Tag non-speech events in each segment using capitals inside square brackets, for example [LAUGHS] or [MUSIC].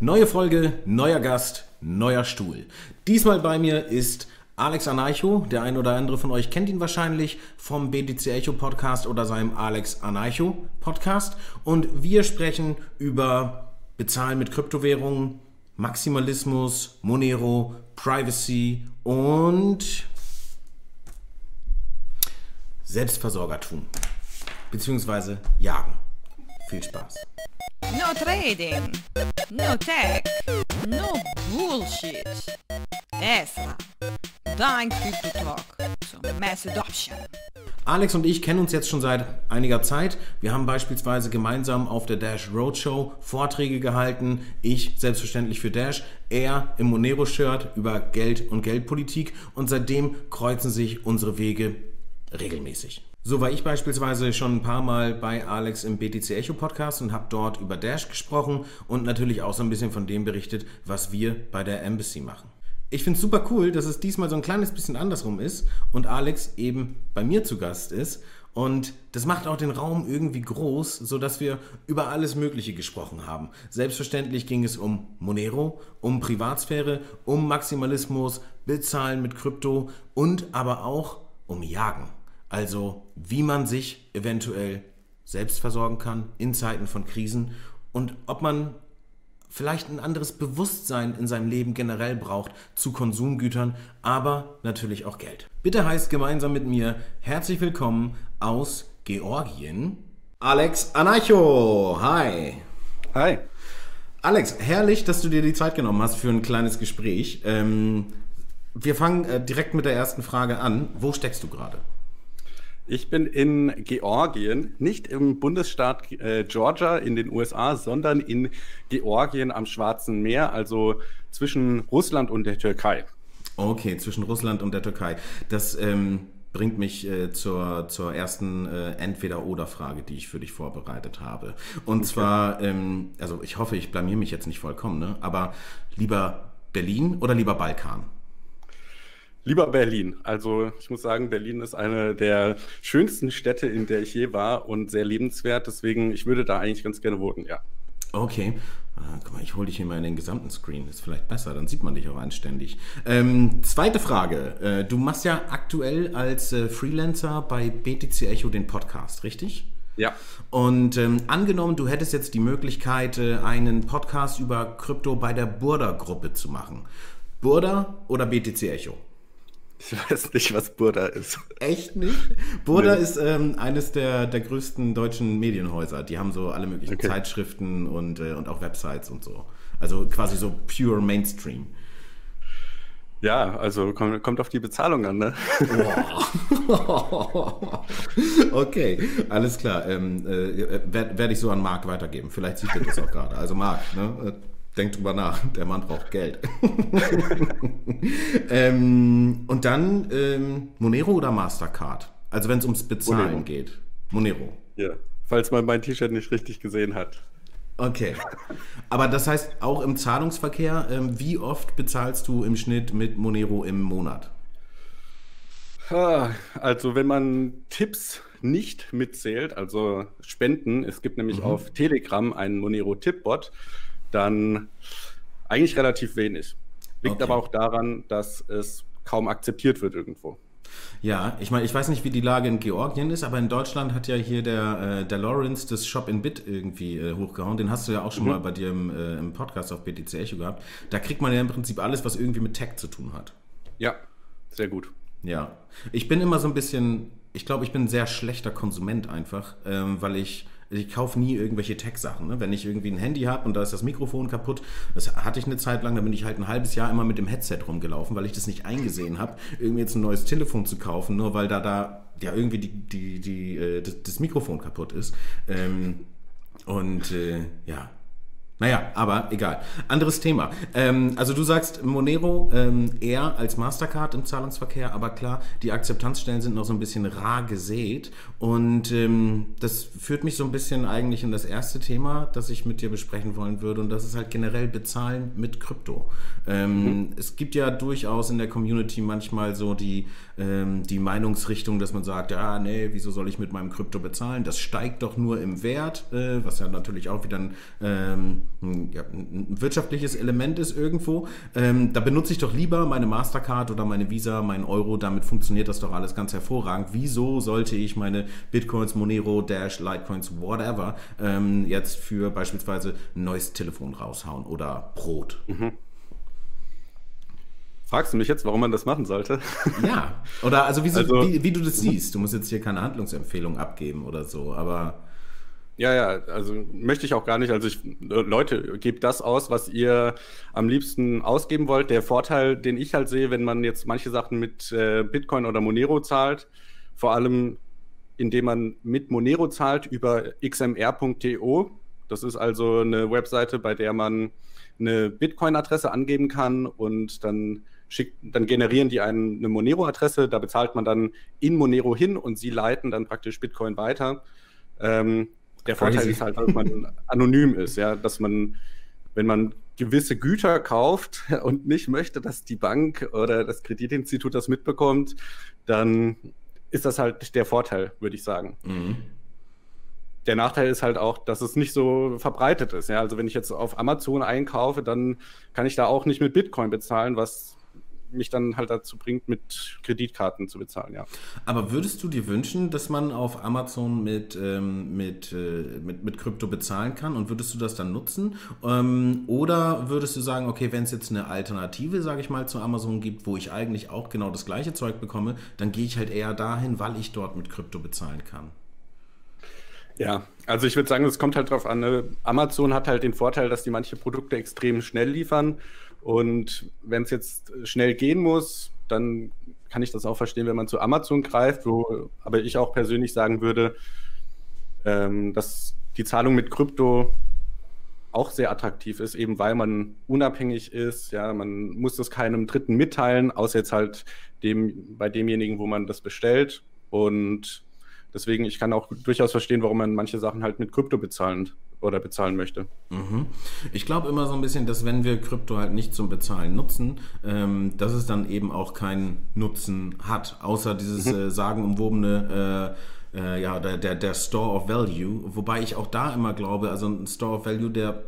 Neue Folge, neuer Gast, neuer Stuhl. Diesmal bei mir ist Alex Anarcho. Der ein oder andere von euch kennt ihn wahrscheinlich vom BTC Echo Podcast oder seinem Alex Anarcho Podcast. Und wir sprechen über Bezahlen mit Kryptowährungen, Maximalismus, Monero, Privacy und Selbstversorgertum. Beziehungsweise Jagen. Viel Spaß. No trading, no tech, no bullshit. Tesla, dein Crypto-Talk zur Mass Adoption. Alex und ich kennen uns jetzt schon seit einiger Zeit. Wir haben beispielsweise gemeinsam auf der Dash Roadshow Vorträge gehalten. Ich selbstverständlich für Dash, er im Monero-Shirt über Geld und Geldpolitik und seitdem kreuzen sich unsere Wege regelmäßig. So war ich beispielsweise schon ein paar Mal bei Alex im BTC Echo Podcast und habe dort über Dash gesprochen und natürlich auch so ein bisschen von dem berichtet, was wir bei der Embassy machen. Ich finde es super cool, dass es diesmal so ein kleines bisschen andersrum ist und Alex eben bei mir zu Gast ist. Und das macht auch den Raum irgendwie groß, sodass wir über alles Mögliche gesprochen haben. Selbstverständlich ging es um Monero, um Privatsphäre, um Maximalismus, Bezahlen mit Krypto und aber auch um Jagen. Also wie man sich eventuell selbst versorgen kann in Zeiten von Krisen und ob man vielleicht ein anderes Bewusstsein in seinem Leben generell braucht zu Konsumgütern, aber natürlich auch Geld. Bitte heißt gemeinsam mit mir herzlich willkommen aus Georgien Alex Anarcho. Hi. Hi. Alex, herrlich, dass du dir die Zeit genommen hast für ein kleines Gespräch. Ähm, wir fangen äh, direkt mit der ersten Frage an. Wo steckst du gerade? Ich bin in Georgien, nicht im Bundesstaat äh, Georgia in den USA, sondern in Georgien am Schwarzen Meer, also zwischen Russland und der Türkei. Okay, zwischen Russland und der Türkei. Das ähm, bringt mich äh, zur, zur ersten äh, Entweder-Oder-Frage, die ich für dich vorbereitet habe. Und okay. zwar, ähm, also ich hoffe, ich blamier mich jetzt nicht vollkommen, ne? aber lieber Berlin oder lieber Balkan? Lieber Berlin. Also ich muss sagen, Berlin ist eine der schönsten Städte, in der ich je war und sehr lebenswert. Deswegen, ich würde da eigentlich ganz gerne wohnen, ja. Okay. Ah, guck mal, ich hole dich hier mal in den gesamten Screen. Ist vielleicht besser, dann sieht man dich auch anständig. Ähm, zweite Frage. Äh, du machst ja aktuell als äh, Freelancer bei BTC Echo den Podcast, richtig? Ja. Und ähm, angenommen, du hättest jetzt die Möglichkeit, äh, einen Podcast über Krypto bei der Burda-Gruppe zu machen. Burda oder BTC Echo? Ich weiß nicht, was Burda ist. Echt nicht? Burda nee. ist ähm, eines der, der größten deutschen Medienhäuser. Die haben so alle möglichen okay. Zeitschriften und, äh, und auch Websites und so. Also quasi so pure Mainstream. Ja, also kommt, kommt auf die Bezahlung an, ne? [LAUGHS] okay, alles klar. Ähm, äh, Werde werd ich so an Marc weitergeben. Vielleicht sieht er das auch gerade. Also Marc, ne? Denk drüber nach, [LAUGHS] der Mann braucht Geld. [LAUGHS] ähm, und dann ähm, Monero oder Mastercard? Also wenn es ums Bezahlen Monero. geht. Monero. Ja, falls man mein T-Shirt nicht richtig gesehen hat. Okay. Aber das heißt, auch im Zahlungsverkehr, ähm, wie oft bezahlst du im Schnitt mit Monero im Monat? Also wenn man Tipps nicht mitzählt, also Spenden, es gibt nämlich mhm. auf Telegram einen Monero-Tippbot, dann eigentlich relativ wenig. Liegt okay. aber auch daran, dass es kaum akzeptiert wird irgendwo. Ja, ich meine, ich weiß nicht, wie die Lage in Georgien ist, aber in Deutschland hat ja hier der, äh, der Lawrence das Shop in Bit irgendwie äh, hochgehauen. Den hast du ja auch schon mhm. mal bei dir im, äh, im Podcast auf BTC Echo gehabt. Da kriegt man ja im Prinzip alles, was irgendwie mit Tech zu tun hat. Ja, sehr gut. Ja, ich bin immer so ein bisschen, ich glaube, ich bin ein sehr schlechter Konsument einfach, ähm, weil ich ich kaufe nie irgendwelche Tech-Sachen. Ne? Wenn ich irgendwie ein Handy habe und da ist das Mikrofon kaputt, das hatte ich eine Zeit lang, da bin ich halt ein halbes Jahr immer mit dem Headset rumgelaufen, weil ich das nicht eingesehen habe, irgendwie jetzt ein neues Telefon zu kaufen, nur weil da da ja irgendwie die, die, die, äh, das, Mikrofon kaputt ist. Ähm, und äh, ja, naja, aber egal. Anderes Thema. Ähm, also du sagst Monero ähm, eher als Mastercard im Zahlungsverkehr, aber klar, die Akzeptanzstellen sind noch so ein bisschen rar gesät. Und ähm, das führt mich so ein bisschen eigentlich in das erste Thema, das ich mit dir besprechen wollen würde. Und das ist halt generell Bezahlen mit Krypto. Ähm, mhm. Es gibt ja durchaus in der Community manchmal so die, ähm, die Meinungsrichtung, dass man sagt, ja, nee, wieso soll ich mit meinem Krypto bezahlen? Das steigt doch nur im Wert, äh, was ja natürlich auch wieder ein ähm, ein, ja, ein wirtschaftliches Element ist irgendwo. Ähm, da benutze ich doch lieber meine Mastercard oder meine Visa, meinen Euro. Damit funktioniert das doch alles ganz hervorragend. Wieso sollte ich meine Bitcoins, Monero, Dash, Litecoins, whatever, ähm, jetzt für beispielsweise ein neues Telefon raushauen oder Brot? Mhm. Fragst du mich jetzt, warum man das machen sollte? [LAUGHS] Ja, oder also, wie, also wie, wie, du das siehst. Du musst jetzt hier keine Handlungsempfehlung abgeben oder so, aber. Ja, ja, also möchte ich auch gar nicht. Also ich, Leute, gebt das aus, was ihr am liebsten ausgeben wollt. Der Vorteil, den ich halt sehe, wenn man jetzt manche Sachen mit äh, Bitcoin oder Monero zahlt, vor allem indem man mit Monero zahlt über xmr.to. Das ist also eine Webseite, bei der man eine Bitcoin-Adresse angeben kann und dann schickt, dann generieren die einen, eine Monero-Adresse, da bezahlt man dann in Monero hin und sie leiten dann praktisch Bitcoin weiter. Ähm, der Vorteil ist halt, dass man anonym ist, ja, dass man, wenn man gewisse Güter kauft [LAUGHS] und nicht möchte, dass die Bank oder das Kreditinstitut das mitbekommt, dann ist das halt der Vorteil, würde ich sagen. Mhm der Nachteil ist halt auch, dass es nicht so verbreitet ist. Ja? Also wenn ich jetzt auf Amazon einkaufe, dann kann ich da auch nicht mit Bitcoin bezahlen, was mich dann halt dazu bringt, mit Kreditkarten zu bezahlen, ja. Aber würdest du dir wünschen, dass man auf Amazon mit, ähm, mit, äh, mit, mit Krypto bezahlen kann und würdest du das dann nutzen? Ähm, oder würdest du sagen, okay, wenn es jetzt eine Alternative, sage ich mal, zu Amazon gibt, wo ich eigentlich auch genau das gleiche Zeug bekomme, dann gehe ich halt eher dahin, weil ich dort mit Krypto bezahlen kann? Ja, also ich würde sagen, es kommt halt drauf an. Ne? Amazon hat halt den Vorteil, dass die manche Produkte extrem schnell liefern. Und wenn es jetzt schnell gehen muss, dann kann ich das auch verstehen, wenn man zu Amazon greift, wo aber ich auch persönlich sagen würde, ähm, dass die Zahlung mit Krypto auch sehr attraktiv ist, eben weil man unabhängig ist. Ja, man muss das keinem Dritten mitteilen, außer jetzt halt dem, bei demjenigen, wo man das bestellt. Und Deswegen, ich kann auch durchaus verstehen, warum man manche Sachen halt mit Krypto bezahlen oder bezahlen möchte. Mhm. Ich glaube immer so ein bisschen, dass wenn wir Krypto halt nicht zum Bezahlen nutzen, ähm, dass es dann eben auch keinen Nutzen hat, außer dieses mhm. äh, sagenumwobene äh, äh, ja, der, der, der Store of Value, wobei ich auch da immer glaube, also ein Store of Value, der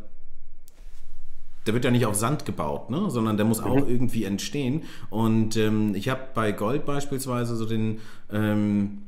der wird ja nicht auf Sand gebaut, ne? sondern der muss auch mhm. irgendwie entstehen. Und ähm, ich habe bei Gold beispielsweise so den, ähm,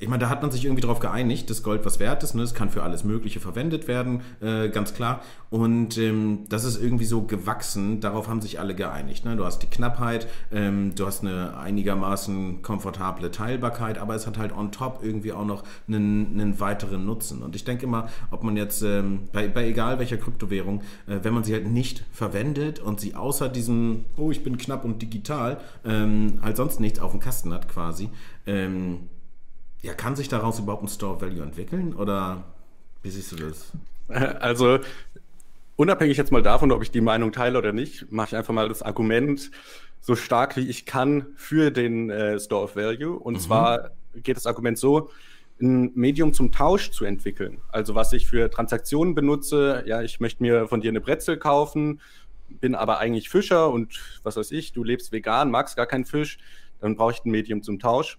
ich meine, da hat man sich irgendwie darauf geeinigt, dass Gold was wert ist. Ne? Es kann für alles Mögliche verwendet werden, äh, ganz klar. Und ähm, das ist irgendwie so gewachsen. Darauf haben sich alle geeinigt. Ne? Du hast die Knappheit, ähm, du hast eine einigermaßen komfortable Teilbarkeit, aber es hat halt on top irgendwie auch noch einen, einen weiteren Nutzen. Und ich denke immer, ob man jetzt ähm, bei, bei egal welcher Kryptowährung, äh, wenn man sie halt nicht verwendet und sie außer diesem, oh, ich bin knapp und digital, ähm, halt sonst nichts auf dem Kasten hat quasi, ähm, ja, kann sich daraus überhaupt ein Store Value entwickeln oder wie siehst du das? Also unabhängig jetzt mal davon, ob ich die Meinung teile oder nicht, mache ich einfach mal das Argument so stark wie ich kann für den äh, Store of Value. Und mhm. zwar geht das Argument so, ein Medium zum Tausch zu entwickeln. Also was ich für Transaktionen benutze, ja, ich möchte mir von dir eine Brezel kaufen, bin aber eigentlich Fischer und was weiß ich, du lebst vegan, magst gar keinen Fisch, dann brauche ich ein Medium zum Tausch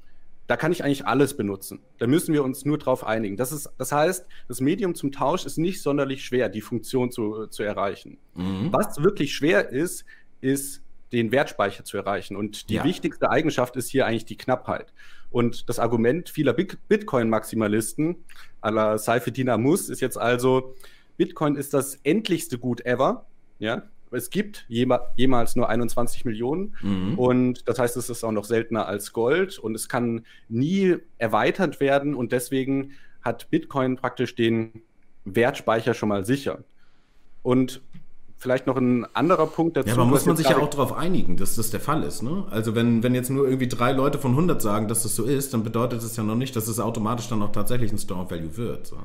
da kann ich eigentlich alles benutzen. Da müssen wir uns nur drauf einigen. Das, ist, das heißt, das Medium zum Tausch ist nicht sonderlich schwer, die Funktion zu, zu erreichen. Mhm. Was wirklich schwer ist, ist den Wertspeicher zu erreichen. Und die ja. wichtigste Eigenschaft ist hier eigentlich die Knappheit. Und das Argument vieler Bitcoin-Maximalisten à la Seifedina Muss ist jetzt also, Bitcoin ist das endlichste Gut ever. Ja, es gibt jemals nur 21 Millionen mhm. und das heißt, es ist auch noch seltener als Gold und es kann nie erweitert werden und deswegen hat Bitcoin praktisch den Wertspeicher schon mal sicher. Und vielleicht noch ein anderer Punkt dazu. Ja, aber muss man sich ja auch darauf einigen, dass das der Fall ist. Ne? Also wenn, wenn jetzt nur irgendwie drei Leute von 100 sagen, dass das so ist, dann bedeutet das ja noch nicht, dass es automatisch dann auch tatsächlich ein Store of Value wird. So.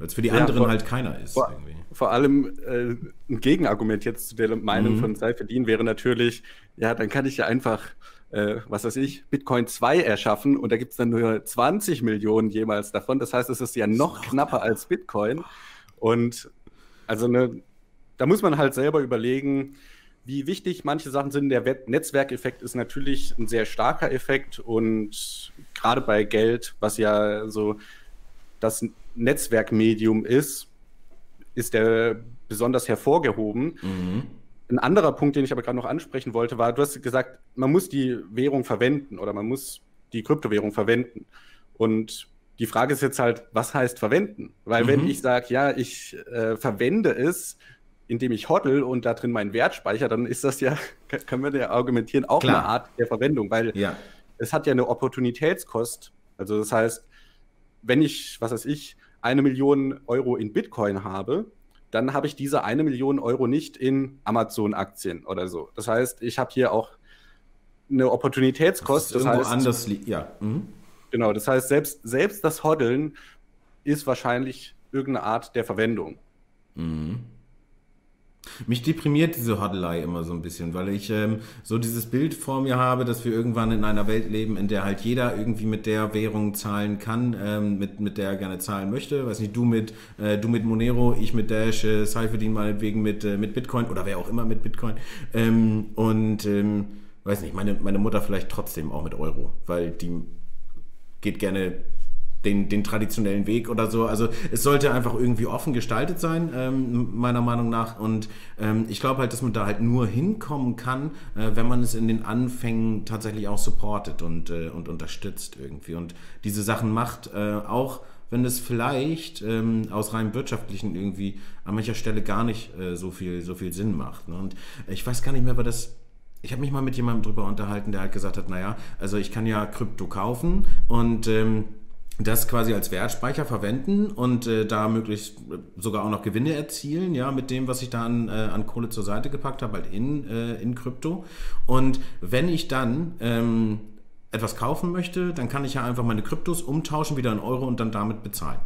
Weil es für die anderen ja, vor, halt keiner ist. Vor, vor allem äh, ein Gegenargument jetzt zu der Meinung mhm. von Seifedin wäre natürlich, ja, dann kann ich ja einfach, äh, was weiß ich, Bitcoin 2 erschaffen und da gibt es dann nur 20 Millionen jemals davon. Das heißt, es ist ja noch knapper als Bitcoin. Und also ne, da muss man halt selber überlegen, wie wichtig manche Sachen sind. Der Netzwerkeffekt ist natürlich ein sehr starker Effekt und gerade bei Geld, was ja so das Netzwerkmedium ist, ist der besonders hervorgehoben. Mhm. Ein anderer Punkt, den ich aber gerade noch ansprechen wollte, war, du hast gesagt, man muss die Währung verwenden oder man muss die Kryptowährung verwenden. Und die Frage ist jetzt halt, was heißt verwenden? Weil mhm. wenn ich sage, ja, ich äh, verwende es, indem ich hoddle und da drin meinen Wert speichere, dann ist das ja, [LAUGHS] können wir ja argumentieren, auch Klar. eine Art der Verwendung, weil ja. es hat ja eine Opportunitätskost. Also das heißt, wenn ich, was weiß ich, eine Million Euro in Bitcoin habe, dann habe ich diese eine Million Euro nicht in Amazon-Aktien oder so. Das heißt, ich habe hier auch eine Opportunitätskost. Das, das heißt, anders liegt, ja. Mhm. Genau, das heißt, selbst, selbst das Hoddeln ist wahrscheinlich irgendeine Art der Verwendung. Mhm. Mich deprimiert diese Hoddelei immer so ein bisschen, weil ich ähm, so dieses Bild vor mir habe, dass wir irgendwann in einer Welt leben, in der halt jeder irgendwie mit der Währung zahlen kann, ähm, mit, mit der er gerne zahlen möchte. Weiß nicht, du mit, äh, du mit Monero, ich mit Dash, äh, Cypherdin meinetwegen mit, äh, mit Bitcoin oder wer auch immer mit Bitcoin. Ähm, und ähm, weiß nicht, meine, meine Mutter vielleicht trotzdem auch mit Euro, weil die geht gerne den, den traditionellen Weg oder so. Also es sollte einfach irgendwie offen gestaltet sein, ähm, meiner Meinung nach. Und ähm, ich glaube halt, dass man da halt nur hinkommen kann, äh, wenn man es in den Anfängen tatsächlich auch supportet und, äh, und unterstützt irgendwie. Und diese Sachen macht, äh, auch wenn es vielleicht ähm, aus rein wirtschaftlichen irgendwie an mancher Stelle gar nicht äh, so, viel, so viel Sinn macht. Ne? Und ich weiß gar nicht mehr, war das ich habe mich mal mit jemandem drüber unterhalten, der halt gesagt hat, naja, also ich kann ja Krypto kaufen und ähm, das quasi als Wertspeicher verwenden und äh, da möglichst äh, sogar auch noch Gewinne erzielen, ja, mit dem, was ich da an, äh, an Kohle zur Seite gepackt habe, halt in, äh, in Krypto. Und wenn ich dann ähm, etwas kaufen möchte, dann kann ich ja einfach meine Kryptos umtauschen, wieder in Euro und dann damit bezahlen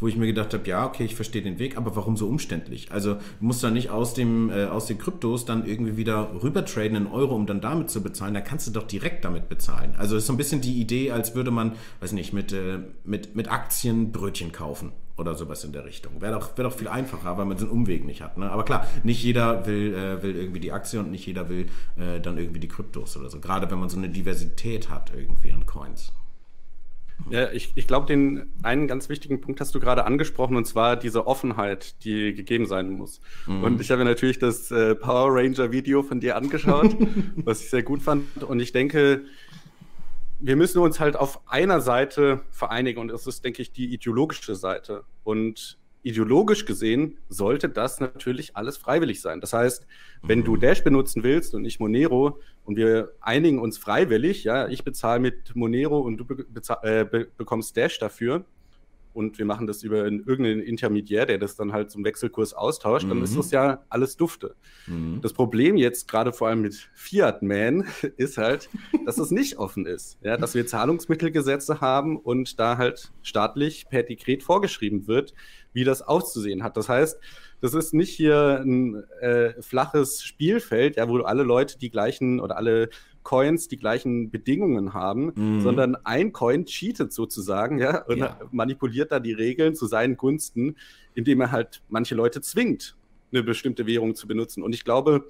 wo ich mir gedacht habe, ja, okay, ich verstehe den Weg, aber warum so umständlich? Also du musst da nicht aus, dem, äh, aus den Kryptos dann irgendwie wieder rüber traden in Euro, um dann damit zu bezahlen. Da kannst du doch direkt damit bezahlen. Also ist so ein bisschen die Idee, als würde man, weiß nicht, mit, äh, mit, mit Aktien Brötchen kaufen oder sowas in der Richtung. Wäre doch, wär doch viel einfacher, weil man den Umweg nicht hat. Ne? Aber klar, nicht jeder will, äh, will irgendwie die Aktie und nicht jeder will äh, dann irgendwie die Kryptos oder so. Gerade wenn man so eine Diversität hat irgendwie an Coins. Ja, ich, ich glaube, den einen ganz wichtigen Punkt hast du gerade angesprochen, und zwar diese Offenheit, die gegeben sein muss. Mhm. Und ich habe natürlich das äh, Power Ranger Video von dir angeschaut, [LAUGHS] was ich sehr gut fand. Und ich denke, wir müssen uns halt auf einer Seite vereinigen, und das ist, denke ich, die ideologische Seite. Und ideologisch gesehen sollte das natürlich alles freiwillig sein. Das heißt, wenn du mhm. Dash benutzen willst und nicht Monero und wir einigen uns freiwillig, ja, ich bezahle mit Monero und du be äh, be bekommst Dash dafür, und wir machen das über irgendeinen Intermediär, der das dann halt zum Wechselkurs austauscht, mhm. dann ist mhm. das ja alles dufte. Mhm. Das Problem jetzt gerade vor allem mit Fiat Man [LAUGHS] ist halt, dass es nicht offen ist. Ja, dass wir Zahlungsmittelgesetze haben und da halt staatlich per Dekret vorgeschrieben wird, wie das auszusehen hat. Das heißt, das ist nicht hier ein äh, flaches Spielfeld, ja, wo alle Leute die gleichen oder alle Coins die gleichen Bedingungen haben, mhm. sondern ein Coin cheatet sozusagen, ja, und ja. manipuliert da die Regeln zu seinen Gunsten, indem er halt manche Leute zwingt, eine bestimmte Währung zu benutzen. Und ich glaube,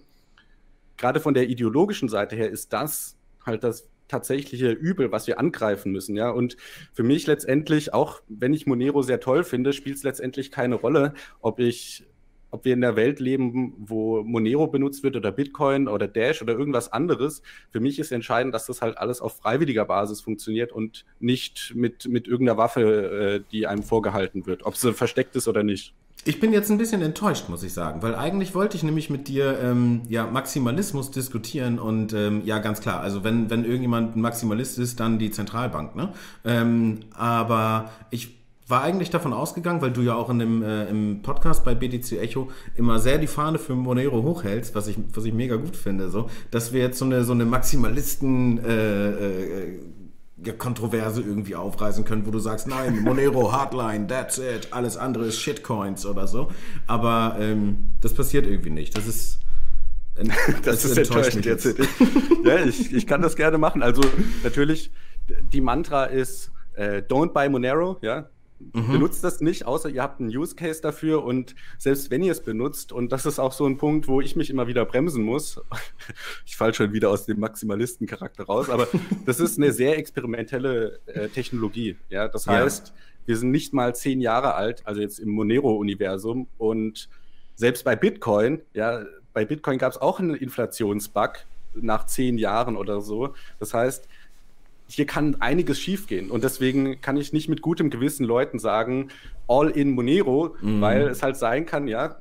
gerade von der ideologischen Seite her ist das halt das tatsächliche Übel, was wir angreifen müssen, ja. Und für mich letztendlich, auch wenn ich Monero sehr toll finde, spielt es letztendlich keine Rolle, ob ich ob wir in der Welt leben, wo Monero benutzt wird oder Bitcoin oder Dash oder irgendwas anderes. Für mich ist entscheidend, dass das halt alles auf freiwilliger Basis funktioniert und nicht mit, mit irgendeiner Waffe, äh, die einem vorgehalten wird, ob sie versteckt ist oder nicht. Ich bin jetzt ein bisschen enttäuscht, muss ich sagen, weil eigentlich wollte ich nämlich mit dir ähm, ja Maximalismus diskutieren und ähm, ja ganz klar, also wenn wenn irgendjemand ein Maximalist ist, dann die Zentralbank, ne? Ähm, aber ich war eigentlich davon ausgegangen, weil du ja auch in dem, äh, im Podcast bei BTC Echo immer sehr die Fahne für Monero hochhältst, was ich, was ich mega gut finde, so, dass wir jetzt so eine, so eine Maximalisten äh, äh, Kontroverse irgendwie aufreißen können, wo du sagst, nein, Monero, [LAUGHS] Hardline, that's it, alles andere ist Shitcoins oder so. Aber ähm, das passiert irgendwie nicht. Das ist. [LAUGHS] das, das ist enttäuschend jetzt. [LAUGHS] ja, ich, ich kann das gerne machen. Also natürlich, die Mantra ist, äh, don't buy Monero, ja, Mhm. Benutzt das nicht, außer ihr habt einen Use Case dafür und selbst wenn ihr es benutzt, und das ist auch so ein Punkt, wo ich mich immer wieder bremsen muss, [LAUGHS] ich falle schon wieder aus dem Maximalisten-Charakter raus, aber [LAUGHS] das ist eine sehr experimentelle äh, Technologie. Ja, das heißt, ja. wir sind nicht mal zehn Jahre alt, also jetzt im Monero-Universum und selbst bei Bitcoin, ja, bei Bitcoin gab es auch einen Inflationsbug nach zehn Jahren oder so. Das heißt, hier kann einiges schiefgehen. Und deswegen kann ich nicht mit gutem Gewissen Leuten sagen, all in Monero, mhm. weil es halt sein kann, ja,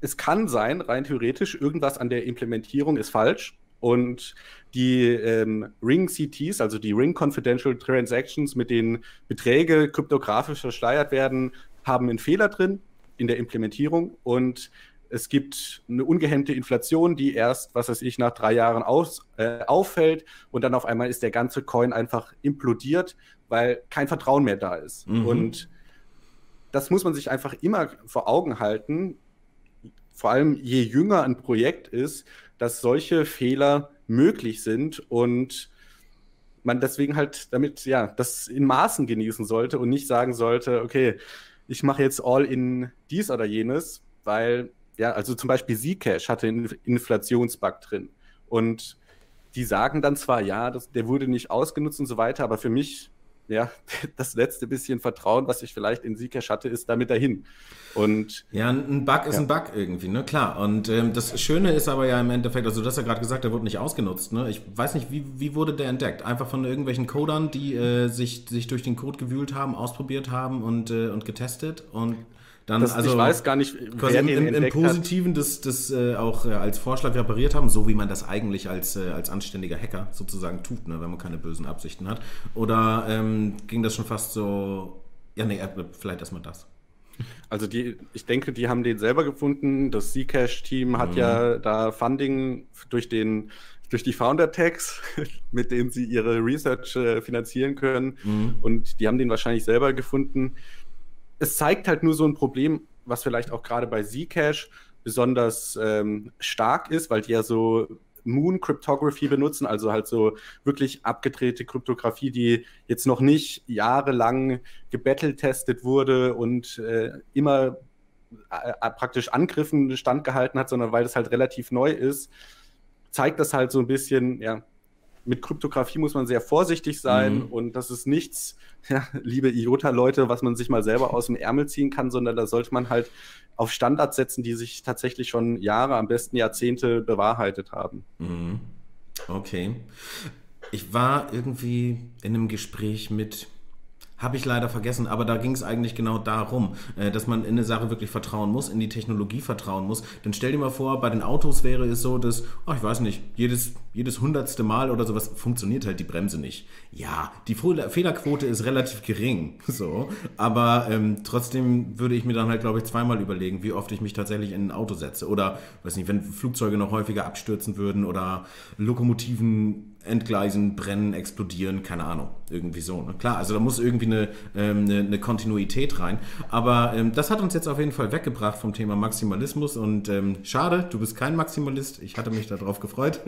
es kann sein, rein theoretisch, irgendwas an der Implementierung ist falsch. Und die ähm, Ring-CTs, also die Ring Confidential Transactions, mit denen Beträge kryptografisch verschleiert werden, haben einen Fehler drin in der Implementierung. Und es gibt eine ungehemmte Inflation, die erst, was weiß ich, nach drei Jahren aus, äh, auffällt und dann auf einmal ist der ganze Coin einfach implodiert, weil kein Vertrauen mehr da ist. Mhm. Und das muss man sich einfach immer vor Augen halten, vor allem je jünger ein Projekt ist, dass solche Fehler möglich sind und man deswegen halt damit, ja, das in Maßen genießen sollte und nicht sagen sollte, okay, ich mache jetzt all in dies oder jenes, weil ja, also zum Beispiel Zcash hatte einen Inflationsbug drin. Und die sagen dann zwar, ja, das, der wurde nicht ausgenutzt und so weiter, aber für mich, ja, [LAUGHS] das letzte bisschen Vertrauen, was ich vielleicht in Zcash hatte, ist damit dahin. Und ja, ein Bug ist ja. ein Bug irgendwie, ne? Klar. Und ähm, das Schöne ist aber ja im Endeffekt, also du hast ja gerade gesagt, der wurde nicht ausgenutzt, ne? Ich weiß nicht, wie, wie wurde der entdeckt? Einfach von irgendwelchen Codern, die äh, sich, sich durch den Code gewühlt haben, ausprobiert haben und, äh, und getestet und dann, das, also, ich weiß gar nicht, wer im, den im, im Positiven das, das äh, auch äh, als Vorschlag repariert haben, so wie man das eigentlich als, äh, als anständiger Hacker sozusagen tut, ne, wenn man keine bösen Absichten hat. Oder ähm, ging das schon fast so, ja, nee, äh, vielleicht erstmal das. Also die, ich denke, die haben den selber gefunden. Das Zcash-Team hat mhm. ja da Funding durch den durch die Founder-Tags, [LAUGHS] mit denen sie ihre Research äh, finanzieren können. Mhm. Und die haben den wahrscheinlich selber gefunden es zeigt halt nur so ein Problem, was vielleicht auch gerade bei Zcash besonders ähm, stark ist, weil die ja so Moon Cryptography benutzen, also halt so wirklich abgedrehte Kryptographie, die jetzt noch nicht jahrelang gebetteltestet wurde und äh, immer äh, praktisch Angriffen standgehalten hat, sondern weil das halt relativ neu ist, zeigt das halt so ein bisschen, ja, mit Kryptographie muss man sehr vorsichtig sein mhm. und das ist nichts, [LAUGHS] ja, liebe IOTA-Leute, was man sich mal selber aus dem Ärmel ziehen kann, sondern da sollte man halt auf Standards setzen, die sich tatsächlich schon Jahre, am besten Jahrzehnte bewahrheitet haben. Mhm. Okay. Ich war irgendwie in einem Gespräch mit habe ich leider vergessen, aber da ging es eigentlich genau darum, äh, dass man in eine Sache wirklich vertrauen muss, in die Technologie vertrauen muss. Dann stell dir mal vor, bei den Autos wäre es so, dass, oh, ich weiß nicht, jedes, jedes hundertste Mal oder sowas funktioniert halt die Bremse nicht. Ja, die Fehlerquote ist relativ gering, [LAUGHS] so, aber ähm, trotzdem würde ich mir dann halt, glaube ich, zweimal überlegen, wie oft ich mich tatsächlich in ein Auto setze. Oder, weiß nicht, wenn Flugzeuge noch häufiger abstürzen würden oder Lokomotiven entgleisen, brennen, explodieren, keine Ahnung, irgendwie so. Ne? Klar, also da muss irgendwie eine, ähm, eine, eine, Kontinuität rein. Aber ähm, das hat uns jetzt auf jeden Fall weggebracht vom Thema Maximalismus und ähm, schade, du bist kein Maximalist. Ich hatte mich darauf gefreut.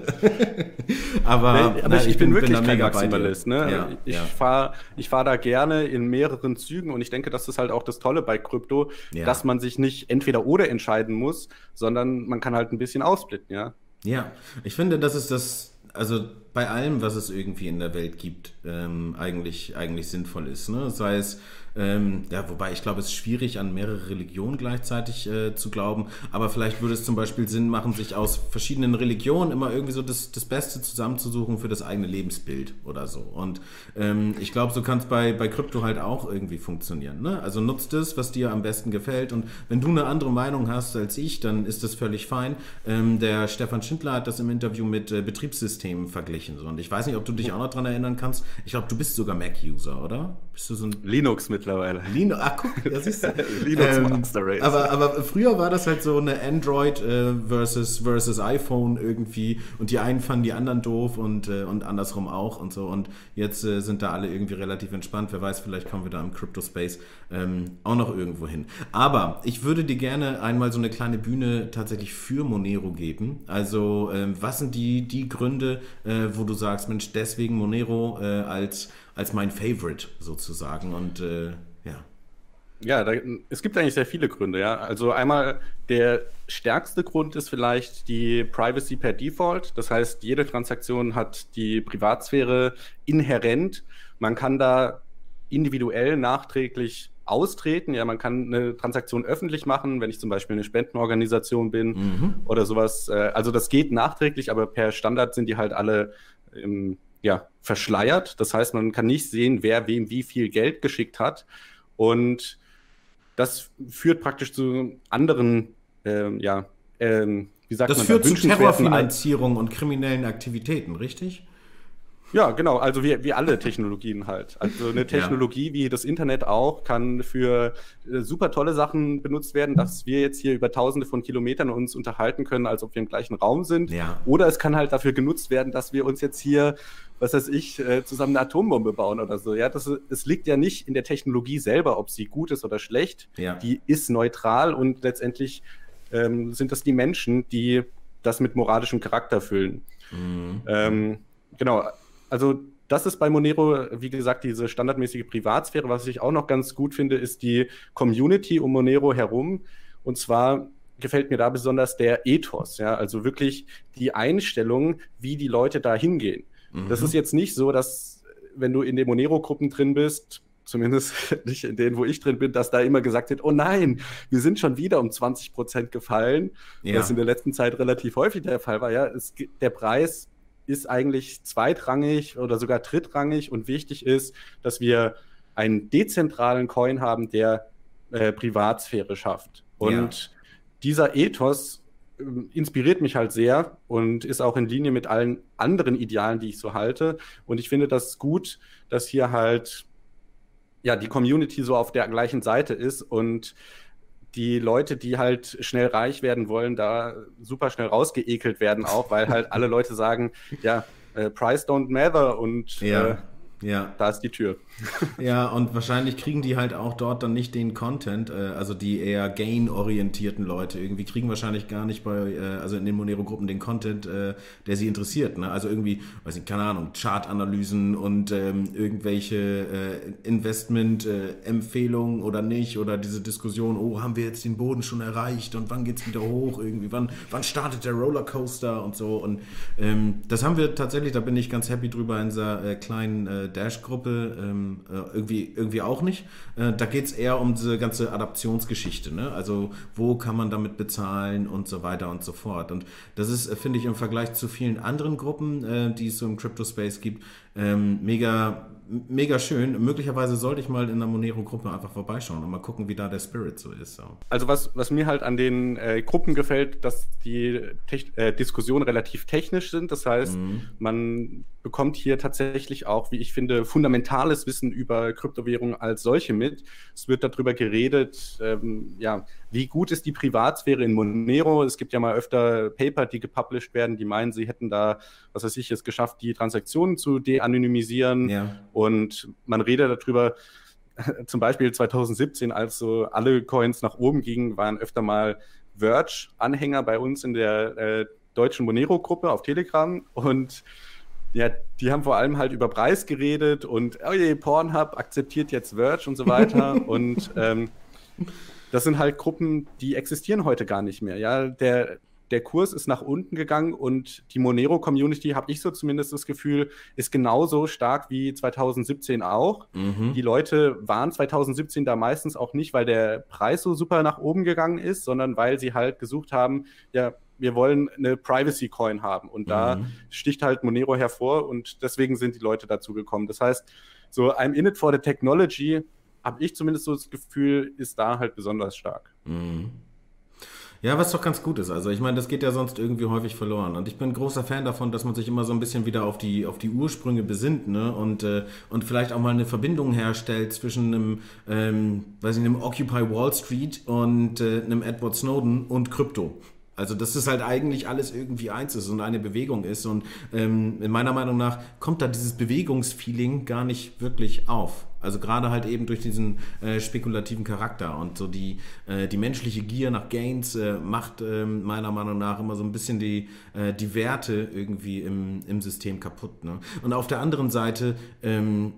[LAUGHS] aber, nee, aber ich, ich, bin, bin wirklich bin kein Maximalist. Ne? Ja, ich ja. fahre ich fahr da gerne in mehreren Zügen und ich denke, das ist halt auch das Tolle bei Krypto, ja. dass man sich nicht entweder oder entscheiden muss, sondern man kann halt ein bisschen ausblitten, ja. Ja, ich finde, das ist das also bei allem, was es irgendwie in der Welt gibt, ähm, eigentlich, eigentlich sinnvoll ist. Ne? Sei es ähm, ja, wobei ich glaube, es ist schwierig, an mehrere Religionen gleichzeitig äh, zu glauben. Aber vielleicht würde es zum Beispiel Sinn machen, sich aus verschiedenen Religionen immer irgendwie so das, das Beste zusammenzusuchen für das eigene Lebensbild oder so. Und ähm, ich glaube, so kann es bei, bei Krypto halt auch irgendwie funktionieren. Ne? Also nutzt es, was dir am besten gefällt. Und wenn du eine andere Meinung hast als ich, dann ist das völlig fein. Ähm, der Stefan Schindler hat das im Interview mit äh, Betriebssystemen verglichen. So. Und ich weiß nicht, ob du dich auch noch daran erinnern kannst. Ich glaube, du bist sogar Mac-User, oder? Bist du so ein Linux mit mittlerweile. Linux, ach guck, ja, siehst du. [LAUGHS] Linux ähm, Monster Race. Aber, aber früher war das halt so eine Android äh, versus, versus iPhone irgendwie und die einen fanden die anderen doof und, äh, und andersrum auch und so und jetzt äh, sind da alle irgendwie relativ entspannt. Wer weiß, vielleicht kommen wir da im Crypto Space ähm, auch noch irgendwo hin. Aber ich würde dir gerne einmal so eine kleine Bühne tatsächlich für Monero geben. Also ähm, was sind die, die Gründe, äh, wo du sagst, Mensch, deswegen Monero äh, als als mein Favorite sozusagen. Und äh, ja. Ja, da, es gibt eigentlich sehr viele Gründe, ja. Also einmal der stärkste Grund ist vielleicht die Privacy per Default. Das heißt, jede Transaktion hat die Privatsphäre inhärent. Man kann da individuell nachträglich austreten. Ja, man kann eine Transaktion öffentlich machen, wenn ich zum Beispiel eine Spendenorganisation bin mhm. oder sowas. Äh, also das geht nachträglich, aber per Standard sind die halt alle im, ja, verschleiert. Das heißt, man kann nicht sehen, wer wem wie viel Geld geschickt hat. Und das führt praktisch zu anderen, ähm, ja, ähm, wie sagt das man, führt zu Terrorfinanzierung und kriminellen Aktivitäten, richtig? Ja, genau. Also wie, wie alle Technologien halt. Also eine Technologie ja. wie das Internet auch kann für äh, super tolle Sachen benutzt werden, dass wir jetzt hier über tausende von Kilometern uns unterhalten können, als ob wir im gleichen Raum sind. Ja. Oder es kann halt dafür genutzt werden, dass wir uns jetzt hier, was weiß ich, äh, zusammen eine Atombombe bauen oder so. Ja, das, es liegt ja nicht in der Technologie selber, ob sie gut ist oder schlecht. Ja. Die ist neutral und letztendlich ähm, sind das die Menschen, die das mit moralischem Charakter füllen. Mhm. Ähm, genau also das ist bei Monero, wie gesagt, diese standardmäßige Privatsphäre. Was ich auch noch ganz gut finde, ist die Community um Monero herum. Und zwar gefällt mir da besonders der Ethos, ja, also wirklich die Einstellung, wie die Leute da hingehen. Mhm. Das ist jetzt nicht so, dass wenn du in den Monero-Gruppen drin bist, zumindest [LAUGHS] nicht in denen, wo ich drin bin, dass da immer gesagt wird, oh nein, wir sind schon wieder um 20 Prozent gefallen, ja. was in der letzten Zeit relativ häufig der Fall war. Ja, es, der Preis ist eigentlich zweitrangig oder sogar drittrangig und wichtig ist, dass wir einen dezentralen Coin haben, der äh, Privatsphäre schafft. Und ja. dieser Ethos äh, inspiriert mich halt sehr und ist auch in Linie mit allen anderen Idealen, die ich so halte. Und ich finde das gut, dass hier halt ja die Community so auf der gleichen Seite ist und die Leute, die halt schnell reich werden wollen, da super schnell rausgeekelt werden auch, weil halt alle Leute sagen, ja, äh, Price don't matter und ja. äh, ja. Da ist die Tür. [LAUGHS] Ja, und wahrscheinlich kriegen die halt auch dort dann nicht den Content, äh, also die eher gain-orientierten Leute irgendwie kriegen wahrscheinlich gar nicht bei, äh, also in den Monero-Gruppen den Content, äh, der sie interessiert. Ne? Also irgendwie, weiß ich, keine Ahnung, Chart-Analysen und ähm, irgendwelche äh, Investment-Empfehlungen oder nicht oder diese Diskussion, oh, haben wir jetzt den Boden schon erreicht und wann geht's wieder hoch irgendwie, wann, wann startet der Rollercoaster und so. Und ähm, das haben wir tatsächlich, da bin ich ganz happy drüber in dieser äh, kleinen äh, Dash-Gruppe ähm, äh, irgendwie, irgendwie auch nicht. Äh, da geht es eher um diese ganze Adaptionsgeschichte. Ne? Also wo kann man damit bezahlen und so weiter und so fort. Und das ist, äh, finde ich, im Vergleich zu vielen anderen Gruppen, äh, die es so im Crypto-Space gibt, ähm, mega mega schön. Möglicherweise sollte ich mal in der Monero-Gruppe einfach vorbeischauen und mal gucken, wie da der Spirit so ist. So. Also was, was mir halt an den äh, Gruppen gefällt, dass die Tech äh, Diskussionen relativ technisch sind. Das heißt, mhm. man bekommt hier tatsächlich auch, wie ich finde, fundamentales Wissen über Kryptowährungen als solche mit. Es wird darüber geredet, ähm, ja, wie gut ist die Privatsphäre in Monero? Es gibt ja mal öfter Paper, die gepublished werden, die meinen, sie hätten da, was weiß ich, es geschafft, die Transaktionen zu de-anonymisieren. Ja. Und man redet darüber, [LAUGHS] zum Beispiel 2017, als so alle Coins nach oben gingen, waren öfter mal Verge-Anhänger bei uns in der äh, deutschen Monero-Gruppe auf Telegram und ja, die haben vor allem halt über Preis geredet und oh je, Pornhub akzeptiert jetzt Verge und so weiter [LAUGHS] und ähm, das sind halt Gruppen, die existieren heute gar nicht mehr. Ja, der, der Kurs ist nach unten gegangen und die Monero-Community, habe ich so zumindest das Gefühl, ist genauso stark wie 2017 auch. Mhm. Die Leute waren 2017 da meistens auch nicht, weil der Preis so super nach oben gegangen ist, sondern weil sie halt gesucht haben, ja, wir wollen eine Privacy Coin haben. Und da mhm. sticht halt Monero hervor und deswegen sind die Leute dazu gekommen. Das heißt, so I'm in it for the technology habe ich zumindest so das Gefühl, ist da halt besonders stark. Mhm. Ja, was doch ganz gut ist. Also ich meine, das geht ja sonst irgendwie häufig verloren. Und ich bin großer Fan davon, dass man sich immer so ein bisschen wieder auf die, auf die Ursprünge besinnt, ne? Und, äh, und vielleicht auch mal eine Verbindung herstellt zwischen einem, ähm, weiß ich, einem Occupy Wall Street und äh, einem Edward Snowden und Krypto. Also dass es halt eigentlich alles irgendwie eins ist und eine Bewegung ist. Und ähm, in meiner Meinung nach kommt da dieses Bewegungsfeeling gar nicht wirklich auf. Also gerade halt eben durch diesen äh, spekulativen Charakter und so die, äh, die menschliche Gier nach Gains äh, macht ähm, meiner Meinung nach immer so ein bisschen die, äh, die Werte irgendwie im, im System kaputt. Ne? Und auf der anderen Seite ähm,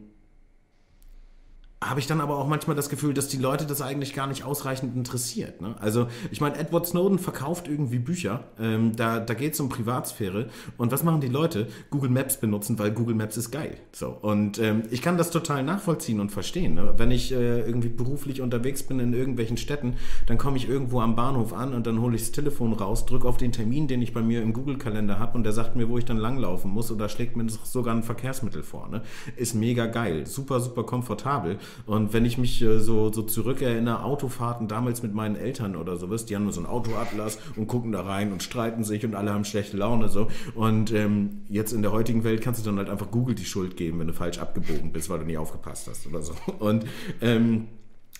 habe ich dann aber auch manchmal das Gefühl, dass die Leute das eigentlich gar nicht ausreichend interessiert. Ne? Also ich meine, Edward Snowden verkauft irgendwie Bücher, ähm, da, da geht es um Privatsphäre und was machen die Leute? Google Maps benutzen, weil Google Maps ist geil. So Und ähm, ich kann das total nachvollziehen und verstehen. Ne? Wenn ich äh, irgendwie beruflich unterwegs bin in irgendwelchen Städten, dann komme ich irgendwo am Bahnhof an und dann hole ich das Telefon raus, drücke auf den Termin, den ich bei mir im Google-Kalender habe und der sagt mir, wo ich dann langlaufen muss oder schlägt mir sogar ein Verkehrsmittel vor. Ne? Ist mega geil, super, super komfortabel. Und wenn ich mich äh, so, so zurückerinnere, Autofahrten damals mit meinen Eltern oder sowas, die haben nur so ein Autoatlas und gucken da rein und streiten sich und alle haben schlechte Laune so. Und ähm, jetzt in der heutigen Welt kannst du dann halt einfach Google die Schuld geben, wenn du falsch abgebogen bist, weil du nicht aufgepasst hast oder so. Und ähm,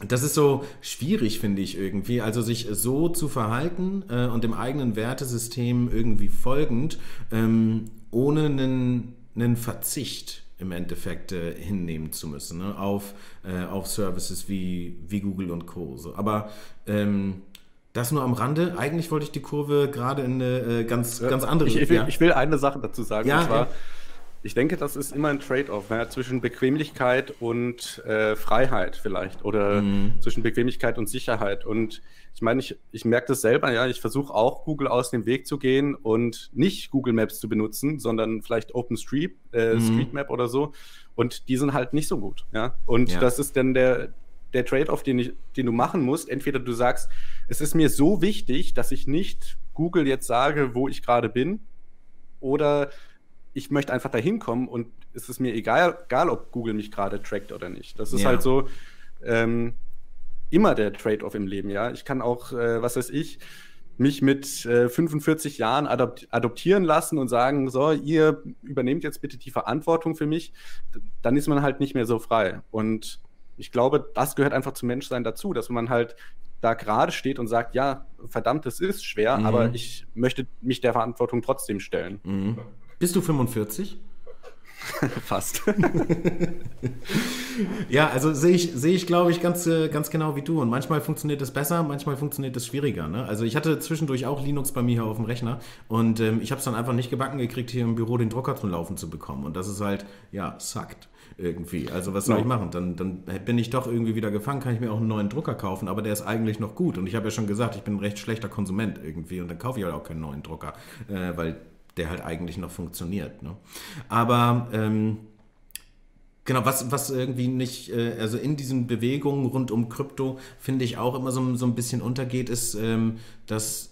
das ist so schwierig, finde ich irgendwie. Also sich so zu verhalten äh, und dem eigenen Wertesystem irgendwie folgend, ähm, ohne einen, einen Verzicht im Endeffekt äh, hinnehmen zu müssen ne? auf, äh, auf Services wie, wie Google und Co. So. Aber ähm, das nur am Rande. Eigentlich wollte ich die Kurve gerade in eine äh, ganz, ganz andere ich, ich, will, ja. ich will eine Sache dazu sagen. Ja, und zwar, ich denke, das ist immer ein Trade-off ja, zwischen Bequemlichkeit und äh, Freiheit vielleicht oder mhm. zwischen Bequemlichkeit und Sicherheit. Und ich meine, ich, ich merke das selber, ja, ich versuche auch Google aus dem Weg zu gehen und nicht Google Maps zu benutzen, sondern vielleicht OpenStreet, äh, mhm. Streetmap oder so. Und die sind halt nicht so gut, ja. Und ja. das ist dann der, der Trade-off, den, den du machen musst. Entweder du sagst, es ist mir so wichtig, dass ich nicht Google jetzt sage, wo ich gerade bin, oder ich möchte einfach da hinkommen und es ist mir egal, egal, ob Google mich gerade trackt oder nicht. Das ist ja. halt so, ähm, immer der Trade-off im Leben, ja. Ich kann auch, äh, was weiß ich, mich mit äh, 45 Jahren adopt adoptieren lassen und sagen, so, ihr übernehmt jetzt bitte die Verantwortung für mich, dann ist man halt nicht mehr so frei. Und ich glaube, das gehört einfach zum Menschsein dazu, dass man halt da gerade steht und sagt, ja, verdammt, es ist schwer, mhm. aber ich möchte mich der Verantwortung trotzdem stellen. Mhm. Bist du 45? [LAUGHS] Fast. [LAUGHS] ja, also sehe ich, sehe ich, glaube ich, ganz, äh, ganz genau wie du. Und manchmal funktioniert das besser, manchmal funktioniert das schwieriger. Ne? Also ich hatte zwischendurch auch Linux bei mir hier auf dem Rechner und ähm, ich habe es dann einfach nicht gebacken gekriegt, hier im Büro den Drucker zum Laufen zu bekommen. Und das ist halt, ja, suckt irgendwie. Also was soll no. ich machen? Dann, dann bin ich doch irgendwie wieder gefangen, kann ich mir auch einen neuen Drucker kaufen, aber der ist eigentlich noch gut. Und ich habe ja schon gesagt, ich bin ein recht schlechter Konsument irgendwie und dann kaufe ich halt auch keinen neuen Drucker, äh, weil der halt eigentlich noch funktioniert. Ne? Aber ähm, Genau, was, was irgendwie nicht, äh, also in diesen Bewegungen rund um Krypto, finde ich auch immer so, so ein bisschen untergeht, ist, ähm, dass,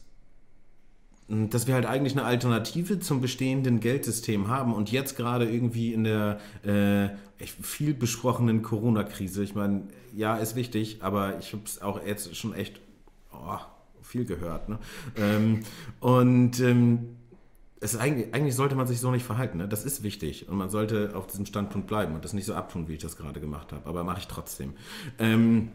hm, dass wir halt eigentlich eine Alternative zum bestehenden Geldsystem haben und jetzt gerade irgendwie in der äh, viel besprochenen Corona-Krise, ich meine, ja, ist wichtig, aber ich habe es auch jetzt schon echt oh, viel gehört. Ne? Ähm, und ähm, es eigentlich, eigentlich, sollte man sich so nicht verhalten. Ne? Das ist wichtig und man sollte auf diesem Standpunkt bleiben und das nicht so abtun, wie ich das gerade gemacht habe. Aber mache ich trotzdem. Ähm,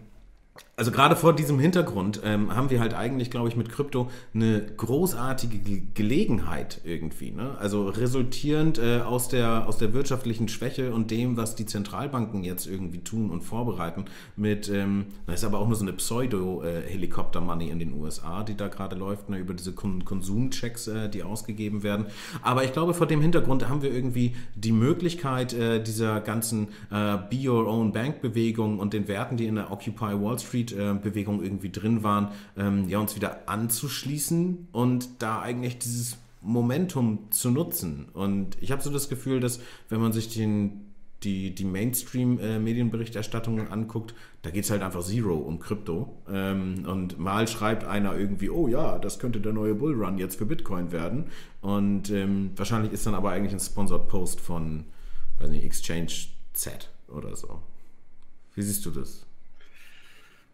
also gerade vor diesem Hintergrund ähm, haben wir halt eigentlich, glaube ich, mit Krypto eine großartige Ge Gelegenheit irgendwie. Ne? Also resultierend äh, aus, der, aus der wirtschaftlichen Schwäche und dem, was die Zentralbanken jetzt irgendwie tun und vorbereiten mit, ähm, das ist aber auch nur so eine Pseudo-Helikopter-Money in den USA, die da gerade läuft, ne? über diese Kon Konsumchecks, äh, die ausgegeben werden. Aber ich glaube, vor dem Hintergrund haben wir irgendwie die Möglichkeit äh, dieser ganzen äh, Be Your Own Bank-Bewegung und den Werten, die in der Occupy Wall Street-Bewegung irgendwie drin waren, ähm, ja, uns wieder anzuschließen und da eigentlich dieses Momentum zu nutzen. Und ich habe so das Gefühl, dass wenn man sich den, die, die Mainstream-Medienberichterstattung anguckt, da geht es halt einfach Zero um Krypto. Ähm, und mal schreibt einer irgendwie, oh ja, das könnte der neue Bullrun jetzt für Bitcoin werden. Und ähm, wahrscheinlich ist dann aber eigentlich ein Sponsored Post von, weiß nicht, Exchange Z oder so. Wie siehst du das?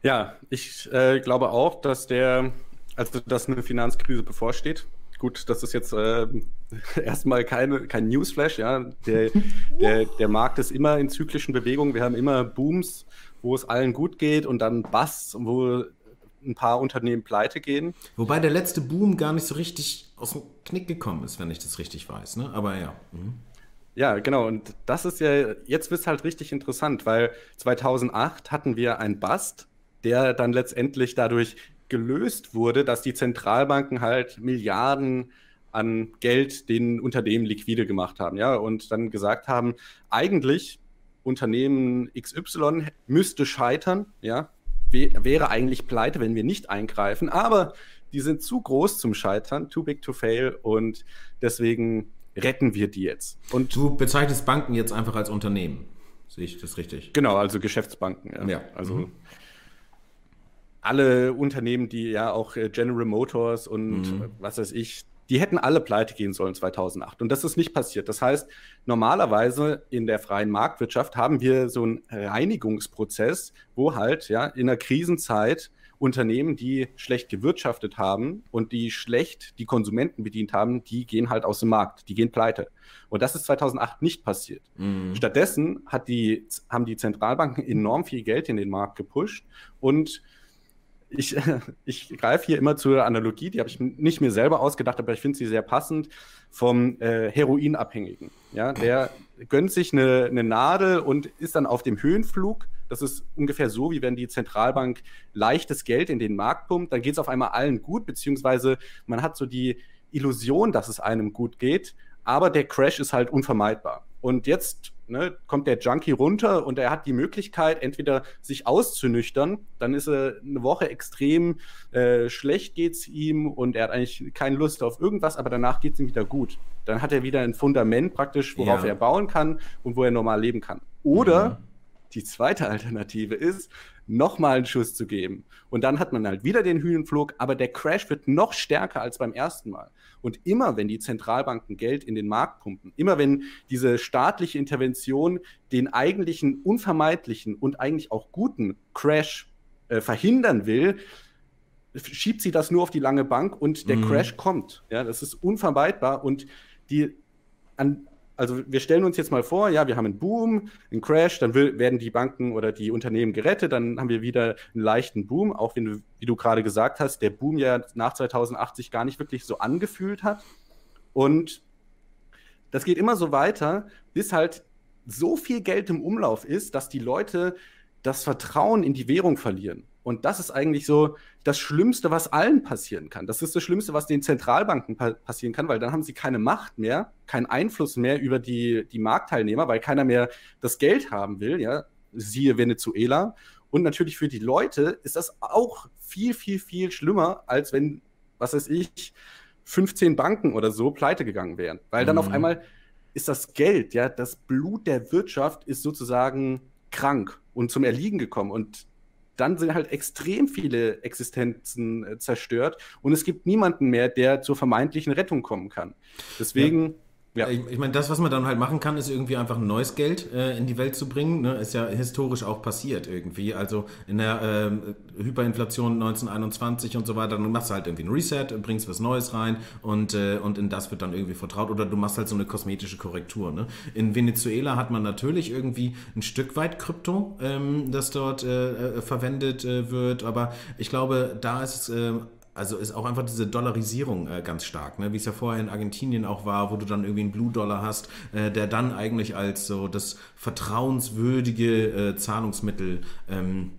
Ja, ich äh, glaube auch, dass der, also dass eine Finanzkrise bevorsteht. Gut, das ist jetzt äh, [LAUGHS] erstmal keine, kein Newsflash, ja. Der, [LAUGHS] der, der Markt ist immer in zyklischen Bewegungen. Wir haben immer Booms, wo es allen gut geht und dann Busts, wo ein paar Unternehmen pleite gehen. Wobei der letzte Boom gar nicht so richtig aus dem Knick gekommen ist, wenn ich das richtig weiß, ne? Aber ja. Mhm. Ja, genau. Und das ist ja, jetzt wird es halt richtig interessant, weil 2008 hatten wir ein Bust, der dann letztendlich dadurch gelöst wurde, dass die Zentralbanken halt Milliarden an Geld den Unternehmen liquide gemacht haben, ja, und dann gesagt haben, eigentlich Unternehmen XY müsste scheitern, ja, wäre eigentlich pleite, wenn wir nicht eingreifen, aber die sind zu groß zum Scheitern, too big to fail und deswegen retten wir die jetzt. Und du bezeichnest Banken jetzt einfach als Unternehmen. Sehe ich das richtig? Genau, also Geschäftsbanken. Ja. ja. Also mhm. Alle Unternehmen, die ja auch äh, General Motors und mhm. was weiß ich, die hätten alle pleite gehen sollen 2008. Und das ist nicht passiert. Das heißt, normalerweise in der freien Marktwirtschaft haben wir so einen Reinigungsprozess, wo halt ja in der Krisenzeit Unternehmen, die schlecht gewirtschaftet haben und die schlecht die Konsumenten bedient haben, die gehen halt aus dem Markt, die gehen pleite. Und das ist 2008 nicht passiert. Mhm. Stattdessen die, haben die Zentralbanken enorm viel Geld in den Markt gepusht und ich, [LAUGHS] ich greife hier immer zur Analogie, die habe ich nicht mir selber ausgedacht, aber ich finde sie sehr passend, vom äh, Heroinabhängigen. Ja, der gönnt sich eine, eine Nadel und ist dann auf dem Höhenflug. Das ist ungefähr so, wie wenn die Zentralbank leichtes Geld in den Markt pumpt, dann geht es auf einmal allen gut, beziehungsweise man hat so die Illusion, dass es einem gut geht, aber der Crash ist halt unvermeidbar. Und jetzt ne, kommt der Junkie runter und er hat die Möglichkeit, entweder sich auszunüchtern, dann ist er eine Woche extrem äh, schlecht geht's ihm und er hat eigentlich keine Lust auf irgendwas, aber danach geht es ihm wieder gut. Dann hat er wieder ein Fundament praktisch, worauf ja. er bauen kann und wo er normal leben kann. Oder mhm. die zweite Alternative ist, nochmal einen Schuss zu geben. Und dann hat man halt wieder den Höhenflug, aber der Crash wird noch stärker als beim ersten Mal. Und immer wenn die Zentralbanken Geld in den Markt pumpen, immer wenn diese staatliche Intervention den eigentlichen unvermeidlichen und eigentlich auch guten Crash äh, verhindern will, schiebt sie das nur auf die lange Bank und der mhm. Crash kommt. Ja, das ist unvermeidbar und die an, also wir stellen uns jetzt mal vor, ja, wir haben einen Boom, einen Crash, dann werden die Banken oder die Unternehmen gerettet, dann haben wir wieder einen leichten Boom, auch wenn wie du gerade gesagt hast, der Boom ja nach 2080 gar nicht wirklich so angefühlt hat. Und das geht immer so weiter, bis halt so viel Geld im Umlauf ist, dass die Leute das Vertrauen in die Währung verlieren. Und das ist eigentlich so das Schlimmste, was allen passieren kann. Das ist das Schlimmste, was den Zentralbanken pa passieren kann, weil dann haben sie keine Macht mehr, keinen Einfluss mehr über die, die Marktteilnehmer, weil keiner mehr das Geld haben will, ja, siehe Venezuela. Und natürlich für die Leute ist das auch viel, viel, viel schlimmer, als wenn, was weiß ich, 15 Banken oder so pleite gegangen wären. Weil dann mhm. auf einmal ist das Geld, ja, das Blut der Wirtschaft ist sozusagen krank und zum Erliegen gekommen. Und dann sind halt extrem viele Existenzen äh, zerstört und es gibt niemanden mehr, der zur vermeintlichen Rettung kommen kann. Deswegen. Ja. Ja. Ich, ich meine, das, was man dann halt machen kann, ist irgendwie einfach ein neues Geld äh, in die Welt zu bringen. Ne? Ist ja historisch auch passiert irgendwie. Also in der äh, Hyperinflation 1921 und so weiter, dann machst du halt irgendwie ein Reset, bringst was Neues rein und, äh, und in das wird dann irgendwie vertraut. Oder du machst halt so eine kosmetische Korrektur. Ne? In Venezuela hat man natürlich irgendwie ein Stück weit Krypto, ähm, das dort äh, äh, verwendet äh, wird. Aber ich glaube, da ist es also ist auch einfach diese Dollarisierung äh, ganz stark, ne? wie es ja vorher in Argentinien auch war, wo du dann irgendwie einen Blue-Dollar hast, äh, der dann eigentlich als so das vertrauenswürdige äh, Zahlungsmittel ähm,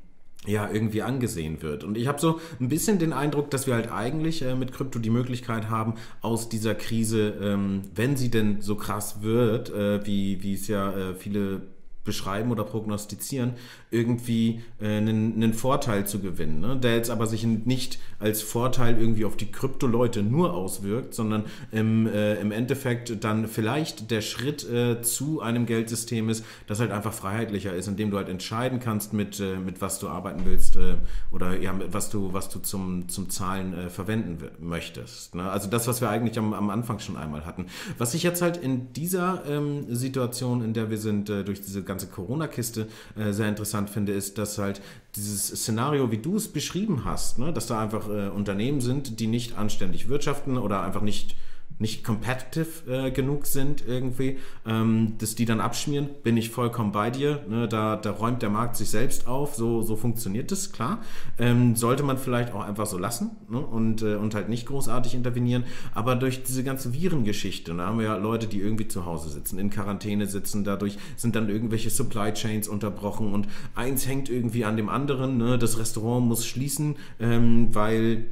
ja, irgendwie angesehen wird. Und ich habe so ein bisschen den Eindruck, dass wir halt eigentlich äh, mit Krypto die Möglichkeit haben, aus dieser Krise, ähm, wenn sie denn so krass wird, äh, wie, es ja äh, viele beschreiben oder prognostizieren, irgendwie äh, einen, einen, Vorteil zu gewinnen, ne? der jetzt aber sich nicht als Vorteil irgendwie auf die Krypto-Leute nur auswirkt, sondern im, äh, im Endeffekt dann vielleicht der Schritt äh, zu einem Geldsystem ist, das halt einfach freiheitlicher ist, indem du halt entscheiden kannst, mit, äh, mit was du arbeiten willst äh, oder ja, was du, was du zum, zum Zahlen äh, verwenden möchtest. Ne? Also das, was wir eigentlich am, am Anfang schon einmal hatten. Was ich jetzt halt in dieser ähm, Situation, in der wir sind, durch diese ganze ganze Corona-Kiste äh, sehr interessant finde, ist, dass halt dieses Szenario, wie du es beschrieben hast, ne, dass da einfach äh, Unternehmen sind, die nicht anständig wirtschaften oder einfach nicht nicht competitive äh, genug sind irgendwie, ähm, dass die dann abschmieren, bin ich vollkommen bei dir. Ne? Da, da räumt der Markt sich selbst auf, so, so funktioniert das, klar. Ähm, sollte man vielleicht auch einfach so lassen ne? und, äh, und halt nicht großartig intervenieren. Aber durch diese ganze Virengeschichte, da haben wir ja Leute, die irgendwie zu Hause sitzen, in Quarantäne sitzen, dadurch sind dann irgendwelche Supply Chains unterbrochen und eins hängt irgendwie an dem anderen. Ne? Das Restaurant muss schließen, ähm, weil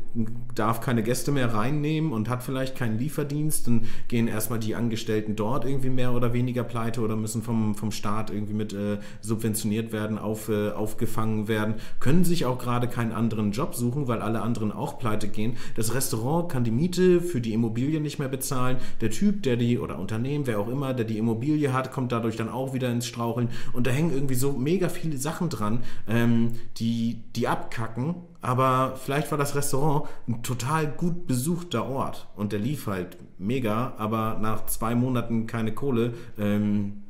darf keine Gäste mehr reinnehmen und hat vielleicht keinen Lieferdienst verdienst, dann gehen erstmal die Angestellten dort irgendwie mehr oder weniger pleite oder müssen vom, vom Staat irgendwie mit äh, subventioniert werden, auf, äh, aufgefangen werden, können sich auch gerade keinen anderen Job suchen, weil alle anderen auch pleite gehen. Das Restaurant kann die Miete für die Immobilie nicht mehr bezahlen. Der Typ, der die, oder Unternehmen, wer auch immer, der die Immobilie hat, kommt dadurch dann auch wieder ins Straucheln. Und da hängen irgendwie so mega viele Sachen dran, ähm, die, die abkacken aber vielleicht war das Restaurant ein total gut besuchter Ort und der lief halt mega, aber nach zwei Monaten keine Kohle, ähm,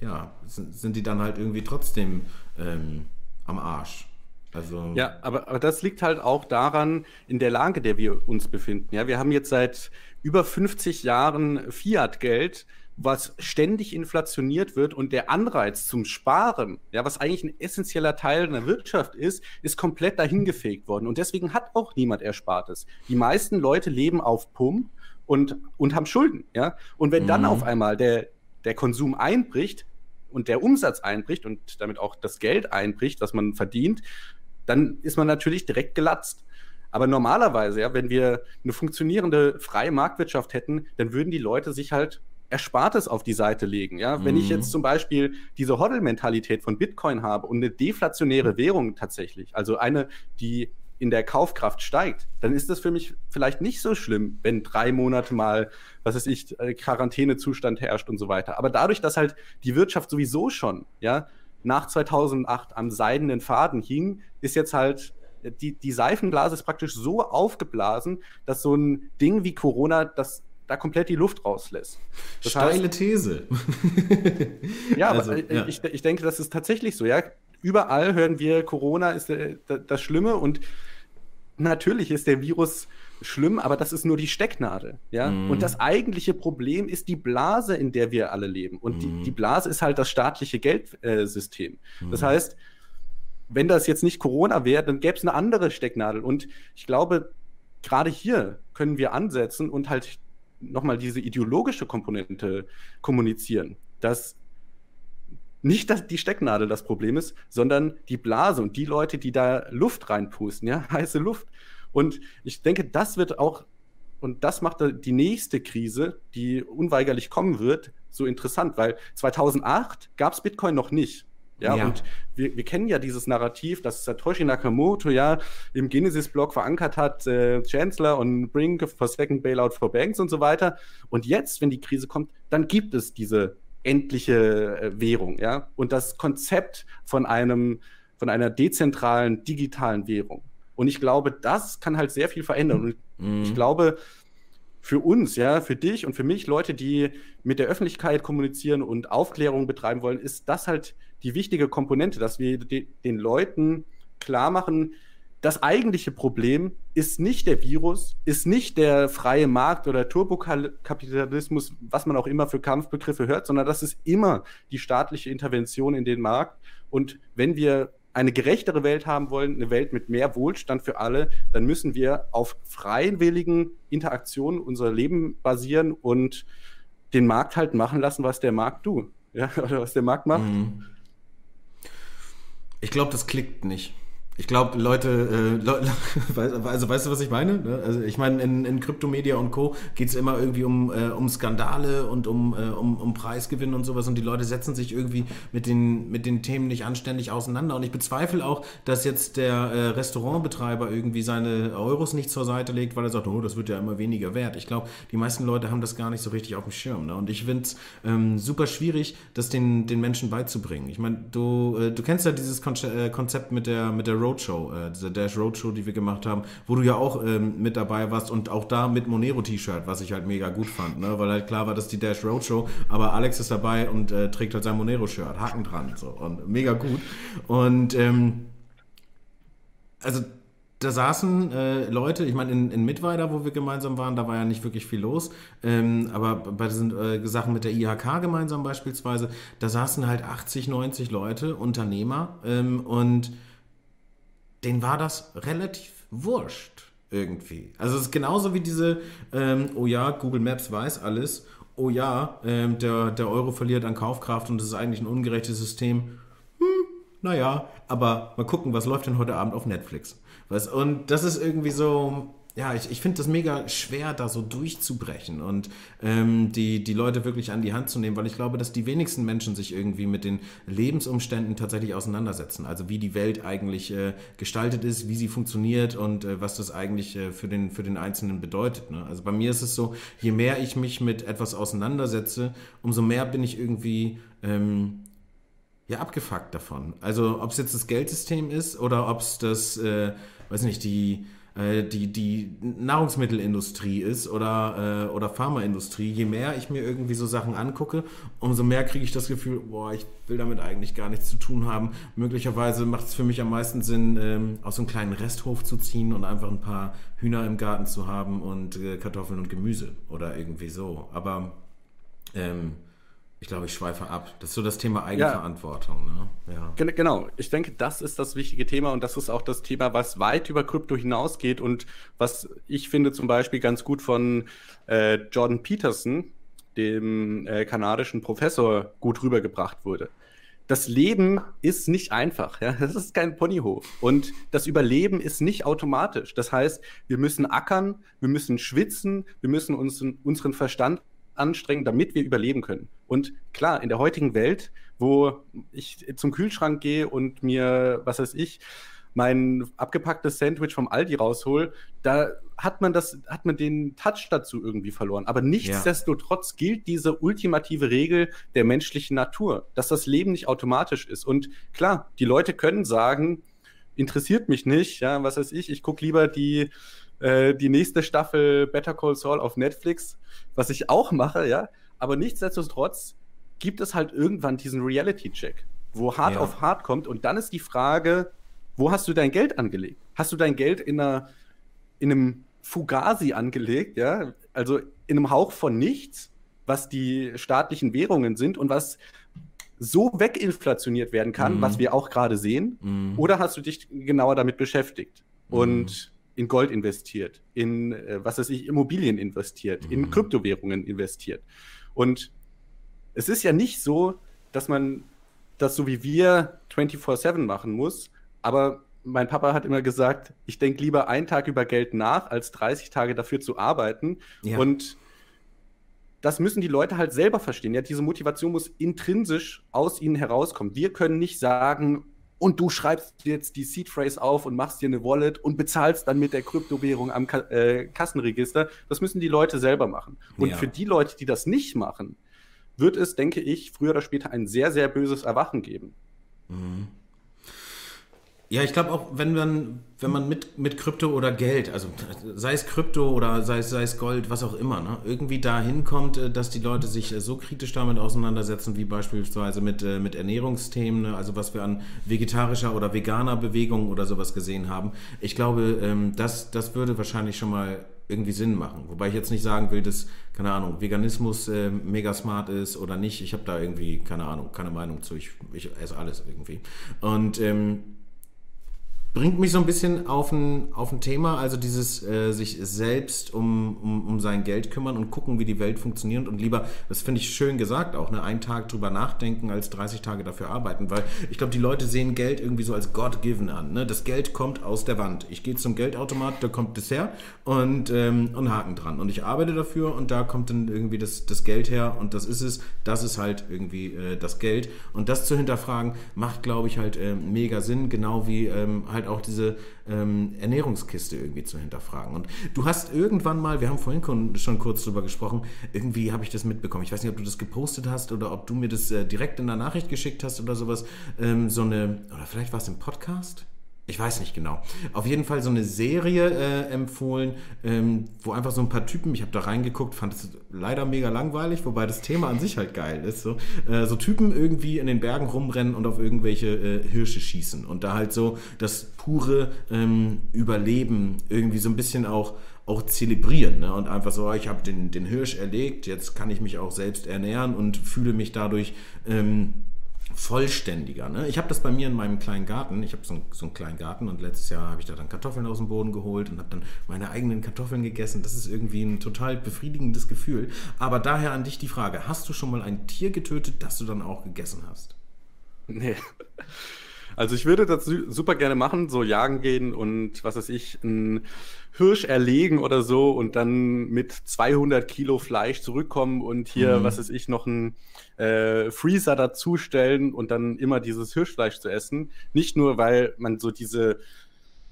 ja, sind, die dann halt irgendwie trotzdem ähm, am Arsch. Also ja, aber, aber das liegt halt auch daran, in der Lage, der wir uns befinden. Ja, wir haben jetzt seit über 50 Jahren Fiat-Geld, was ständig inflationiert wird und der Anreiz zum Sparen, ja, was eigentlich ein essentieller Teil einer Wirtschaft ist, ist komplett dahingefegt worden. Und deswegen hat auch niemand Erspartes. Die meisten Leute leben auf Pump und, und haben Schulden, ja. Und wenn mhm. dann auf einmal der, der Konsum einbricht und der Umsatz einbricht und damit auch das Geld einbricht, was man verdient, dann ist man natürlich direkt gelatzt. Aber normalerweise, ja, wenn wir eine funktionierende freie Marktwirtschaft hätten, dann würden die Leute sich halt Erspartes auf die Seite legen. Ja? Mhm. Wenn ich jetzt mhm. zum Beispiel diese Hodl-Mentalität von Bitcoin habe und eine deflationäre Währung tatsächlich, also eine, die in der Kaufkraft steigt, dann ist das für mich vielleicht nicht so schlimm, wenn drei Monate mal, was weiß ich, äh, Quarantänezustand herrscht und so weiter. Aber dadurch, dass halt die Wirtschaft sowieso schon, ja, nach 2008 am seidenen Faden hing, ist jetzt halt die, die Seifenblase ist praktisch so aufgeblasen, dass so ein Ding wie Corona das da komplett die Luft rauslässt. Das Steile heißt, These. [LAUGHS] ja, also, aber ja. Ich, ich denke, das ist tatsächlich so. Ja, überall hören wir, Corona ist äh, das Schlimme und natürlich ist der Virus schlimm, aber das ist nur die Stecknadel. Ja? Mm. Und das eigentliche Problem ist die Blase, in der wir alle leben. Und mm. die, die, Blase ist halt das staatliche Geldsystem. Äh, mm. Das heißt, wenn das jetzt nicht Corona wäre, dann gäbe es eine andere Stecknadel. Und ich glaube, gerade hier können wir ansetzen und halt nochmal diese ideologische Komponente kommunizieren, dass nicht dass die Stecknadel das Problem ist, sondern die Blase und die Leute, die da Luft reinpusten, ja, [LAUGHS] heiße Luft. Und ich denke, das wird auch, und das macht die nächste Krise, die unweigerlich kommen wird, so interessant, weil 2008 gab es Bitcoin noch nicht. Ja, ja, und wir, wir kennen ja dieses Narrativ, das Satoshi Nakamoto ja im Genesis-Blog verankert hat, äh, Chancellor und Brink for Second Bailout for Banks und so weiter. Und jetzt, wenn die Krise kommt, dann gibt es diese endliche äh, Währung, ja. Und das Konzept von einem, von einer dezentralen, digitalen Währung. Und ich glaube, das kann halt sehr viel verändern. Und mhm. ich glaube, für uns, ja, für dich und für mich, Leute, die mit der Öffentlichkeit kommunizieren und Aufklärung betreiben wollen, ist das halt die wichtige Komponente, dass wir den Leuten klar machen, das eigentliche Problem ist nicht der Virus, ist nicht der freie Markt oder Turbokapitalismus, was man auch immer für Kampfbegriffe hört, sondern das ist immer die staatliche Intervention in den Markt. Und wenn wir eine gerechtere Welt haben wollen, eine Welt mit mehr Wohlstand für alle, dann müssen wir auf freiwilligen Interaktionen unser Leben basieren und den Markt halt machen lassen, was der Markt tut. Ja, [LAUGHS] oder was der Markt macht. Mhm. Ich glaube, das klickt nicht. Ich glaube, Leute, äh, Le [LAUGHS] also weißt du, was ich meine? Ne? Also ich meine, in, in Kryptomedia und Co. geht es immer irgendwie um, äh, um Skandale und um, äh, um, um Preisgewinn und sowas und die Leute setzen sich irgendwie mit den, mit den Themen nicht anständig auseinander. Und ich bezweifle auch, dass jetzt der äh, Restaurantbetreiber irgendwie seine Euros nicht zur Seite legt, weil er sagt, oh, das wird ja immer weniger wert. Ich glaube, die meisten Leute haben das gar nicht so richtig auf dem Schirm. Ne? Und ich finde es ähm, super schwierig, das den, den Menschen beizubringen. Ich meine, du, äh, du kennst ja dieses äh, Konzept mit der, mit der Roadshow, äh, diese Dash Roadshow, die wir gemacht haben, wo du ja auch ähm, mit dabei warst und auch da mit Monero-T-Shirt, was ich halt mega gut fand, ne? weil halt klar war, dass die Dash Roadshow, aber Alex ist dabei und äh, trägt halt sein Monero-Shirt, Haken dran, so und mega gut. Und ähm, also da saßen äh, Leute, ich meine, in, in Mittweida, wo wir gemeinsam waren, da war ja nicht wirklich viel los. Ähm, aber bei diesen äh, Sachen mit der IHK gemeinsam beispielsweise, da saßen halt 80, 90 Leute, Unternehmer. Ähm, und denen war das relativ wurscht irgendwie. Also es ist genauso wie diese, ähm, oh ja, Google Maps weiß alles, oh ja, ähm, der, der Euro verliert an Kaufkraft und das ist eigentlich ein ungerechtes System. Hm, naja, aber mal gucken, was läuft denn heute Abend auf Netflix. Was, und das ist irgendwie so, ja, ich, ich finde das mega schwer, da so durchzubrechen und ähm, die, die Leute wirklich an die Hand zu nehmen, weil ich glaube, dass die wenigsten Menschen sich irgendwie mit den Lebensumständen tatsächlich auseinandersetzen. Also wie die Welt eigentlich äh, gestaltet ist, wie sie funktioniert und äh, was das eigentlich äh, für, den, für den Einzelnen bedeutet. Ne? Also bei mir ist es so, je mehr ich mich mit etwas auseinandersetze, umso mehr bin ich irgendwie... Ähm, ja, abgefuckt davon. Also ob es jetzt das Geldsystem ist oder ob es das, äh, weiß nicht, die äh, die, die Nahrungsmittelindustrie ist oder, äh, oder Pharmaindustrie, je mehr ich mir irgendwie so Sachen angucke, umso mehr kriege ich das Gefühl, boah, ich will damit eigentlich gar nichts zu tun haben. Möglicherweise macht es für mich am meisten Sinn, ähm, aus so einem kleinen Resthof zu ziehen und einfach ein paar Hühner im Garten zu haben und äh, Kartoffeln und Gemüse oder irgendwie so. Aber ähm, ich glaube, ich schweife ab. Das ist so das Thema Eigenverantwortung. Ja. Ne? Ja. Genau. Ich denke, das ist das wichtige Thema und das ist auch das Thema, was weit über Krypto hinausgeht und was ich finde zum Beispiel ganz gut von äh, Jordan Peterson, dem äh, kanadischen Professor, gut rübergebracht wurde. Das Leben ist nicht einfach. Ja? Das ist kein Ponyhof. Und das Überleben ist nicht automatisch. Das heißt, wir müssen ackern, wir müssen schwitzen, wir müssen uns, unseren Verstand anstrengen, damit wir überleben können. Und klar, in der heutigen Welt, wo ich zum Kühlschrank gehe und mir, was weiß ich, mein abgepacktes Sandwich vom Aldi raushol, da hat man das, hat man den Touch dazu irgendwie verloren. Aber nichtsdestotrotz ja. gilt diese ultimative Regel der menschlichen Natur, dass das Leben nicht automatisch ist. Und klar, die Leute können sagen, interessiert mich nicht, ja, was weiß ich, ich gucke lieber die äh, die nächste Staffel Better Call Saul auf Netflix, was ich auch mache, ja. Aber nichtsdestotrotz gibt es halt irgendwann diesen Reality-Check, wo hart ja. auf hart kommt. Und dann ist die Frage, wo hast du dein Geld angelegt? Hast du dein Geld in, einer, in einem Fugazi angelegt, ja? Also in einem Hauch von nichts, was die staatlichen Währungen sind und was so weginflationiert werden kann, mhm. was wir auch gerade sehen? Mhm. Oder hast du dich genauer damit beschäftigt? Mhm. Und in Gold investiert, in, äh, was weiß ich, Immobilien investiert, mhm. in Kryptowährungen investiert. Und es ist ja nicht so, dass man das so wie wir 24-7 machen muss, aber mein Papa hat immer gesagt, ich denke lieber einen Tag über Geld nach, als 30 Tage dafür zu arbeiten. Ja. Und das müssen die Leute halt selber verstehen. Ja, diese Motivation muss intrinsisch aus ihnen herauskommen. Wir können nicht sagen, und du schreibst jetzt die Seed Phrase auf und machst dir eine Wallet und bezahlst dann mit der Kryptowährung am Ka äh, Kassenregister. Das müssen die Leute selber machen. Und ja. für die Leute, die das nicht machen, wird es, denke ich, früher oder später ein sehr, sehr böses Erwachen geben. Mhm. Ja, ich glaube auch, wenn man, wenn man mit, mit Krypto oder Geld, also sei es Krypto oder sei es, sei es Gold, was auch immer, ne, irgendwie dahin kommt, äh, dass die Leute sich äh, so kritisch damit auseinandersetzen, wie beispielsweise mit, äh, mit Ernährungsthemen, ne, also was wir an vegetarischer oder veganer Bewegung oder sowas gesehen haben. Ich glaube, ähm, das, das würde wahrscheinlich schon mal irgendwie Sinn machen. Wobei ich jetzt nicht sagen will, dass, keine Ahnung, Veganismus äh, mega smart ist oder nicht. Ich habe da irgendwie, keine Ahnung, keine Meinung zu. Ich, ich esse alles irgendwie. Und ähm, bringt mich so ein bisschen auf ein, auf ein Thema, also dieses äh, sich selbst um, um, um sein Geld kümmern und gucken, wie die Welt funktioniert und lieber, das finde ich schön gesagt, auch ne, einen Tag drüber nachdenken, als 30 Tage dafür arbeiten, weil ich glaube, die Leute sehen Geld irgendwie so als God-given an. Ne? Das Geld kommt aus der Wand. Ich gehe zum Geldautomat, da kommt Dessert und, ähm, und Haken dran. Und ich arbeite dafür und da kommt dann irgendwie das, das Geld her und das ist es. Das ist halt irgendwie äh, das Geld. Und das zu hinterfragen, macht, glaube ich, halt äh, mega Sinn, genau wie ähm, halt halt auch diese ähm, Ernährungskiste irgendwie zu hinterfragen. Und du hast irgendwann mal, wir haben vorhin schon kurz drüber gesprochen, irgendwie habe ich das mitbekommen. Ich weiß nicht, ob du das gepostet hast oder ob du mir das äh, direkt in der Nachricht geschickt hast oder sowas. Ähm, so eine, oder vielleicht war es im Podcast? Ich weiß nicht genau. Auf jeden Fall so eine Serie äh, empfohlen, ähm, wo einfach so ein paar Typen, ich habe da reingeguckt, fand es leider mega langweilig, wobei das Thema an sich halt geil ist. So, äh, so Typen irgendwie in den Bergen rumrennen und auf irgendwelche äh, Hirsche schießen und da halt so das pure ähm, Überleben irgendwie so ein bisschen auch auch zelebrieren ne? und einfach so, ich habe den, den Hirsch erlegt, jetzt kann ich mich auch selbst ernähren und fühle mich dadurch ähm, vollständiger. Ne? Ich habe das bei mir in meinem kleinen Garten. Ich habe so, so, einen kleinen Garten und letztes Jahr habe ich da dann Kartoffeln aus dem Boden geholt und habe dann meine eigenen Kartoffeln gegessen. Das ist irgendwie ein total befriedigendes Gefühl. Aber daher an dich die Frage: Hast du schon mal ein Tier getötet, das du dann auch gegessen hast? Nee. Also ich würde das super gerne machen, so jagen gehen und was weiß ich, ein Hirsch erlegen oder so und dann mit 200 Kilo Fleisch zurückkommen und hier, mhm. was weiß ich, noch ein äh, Freezer dazustellen und dann immer dieses Hirschfleisch zu essen. Nicht nur, weil man so diese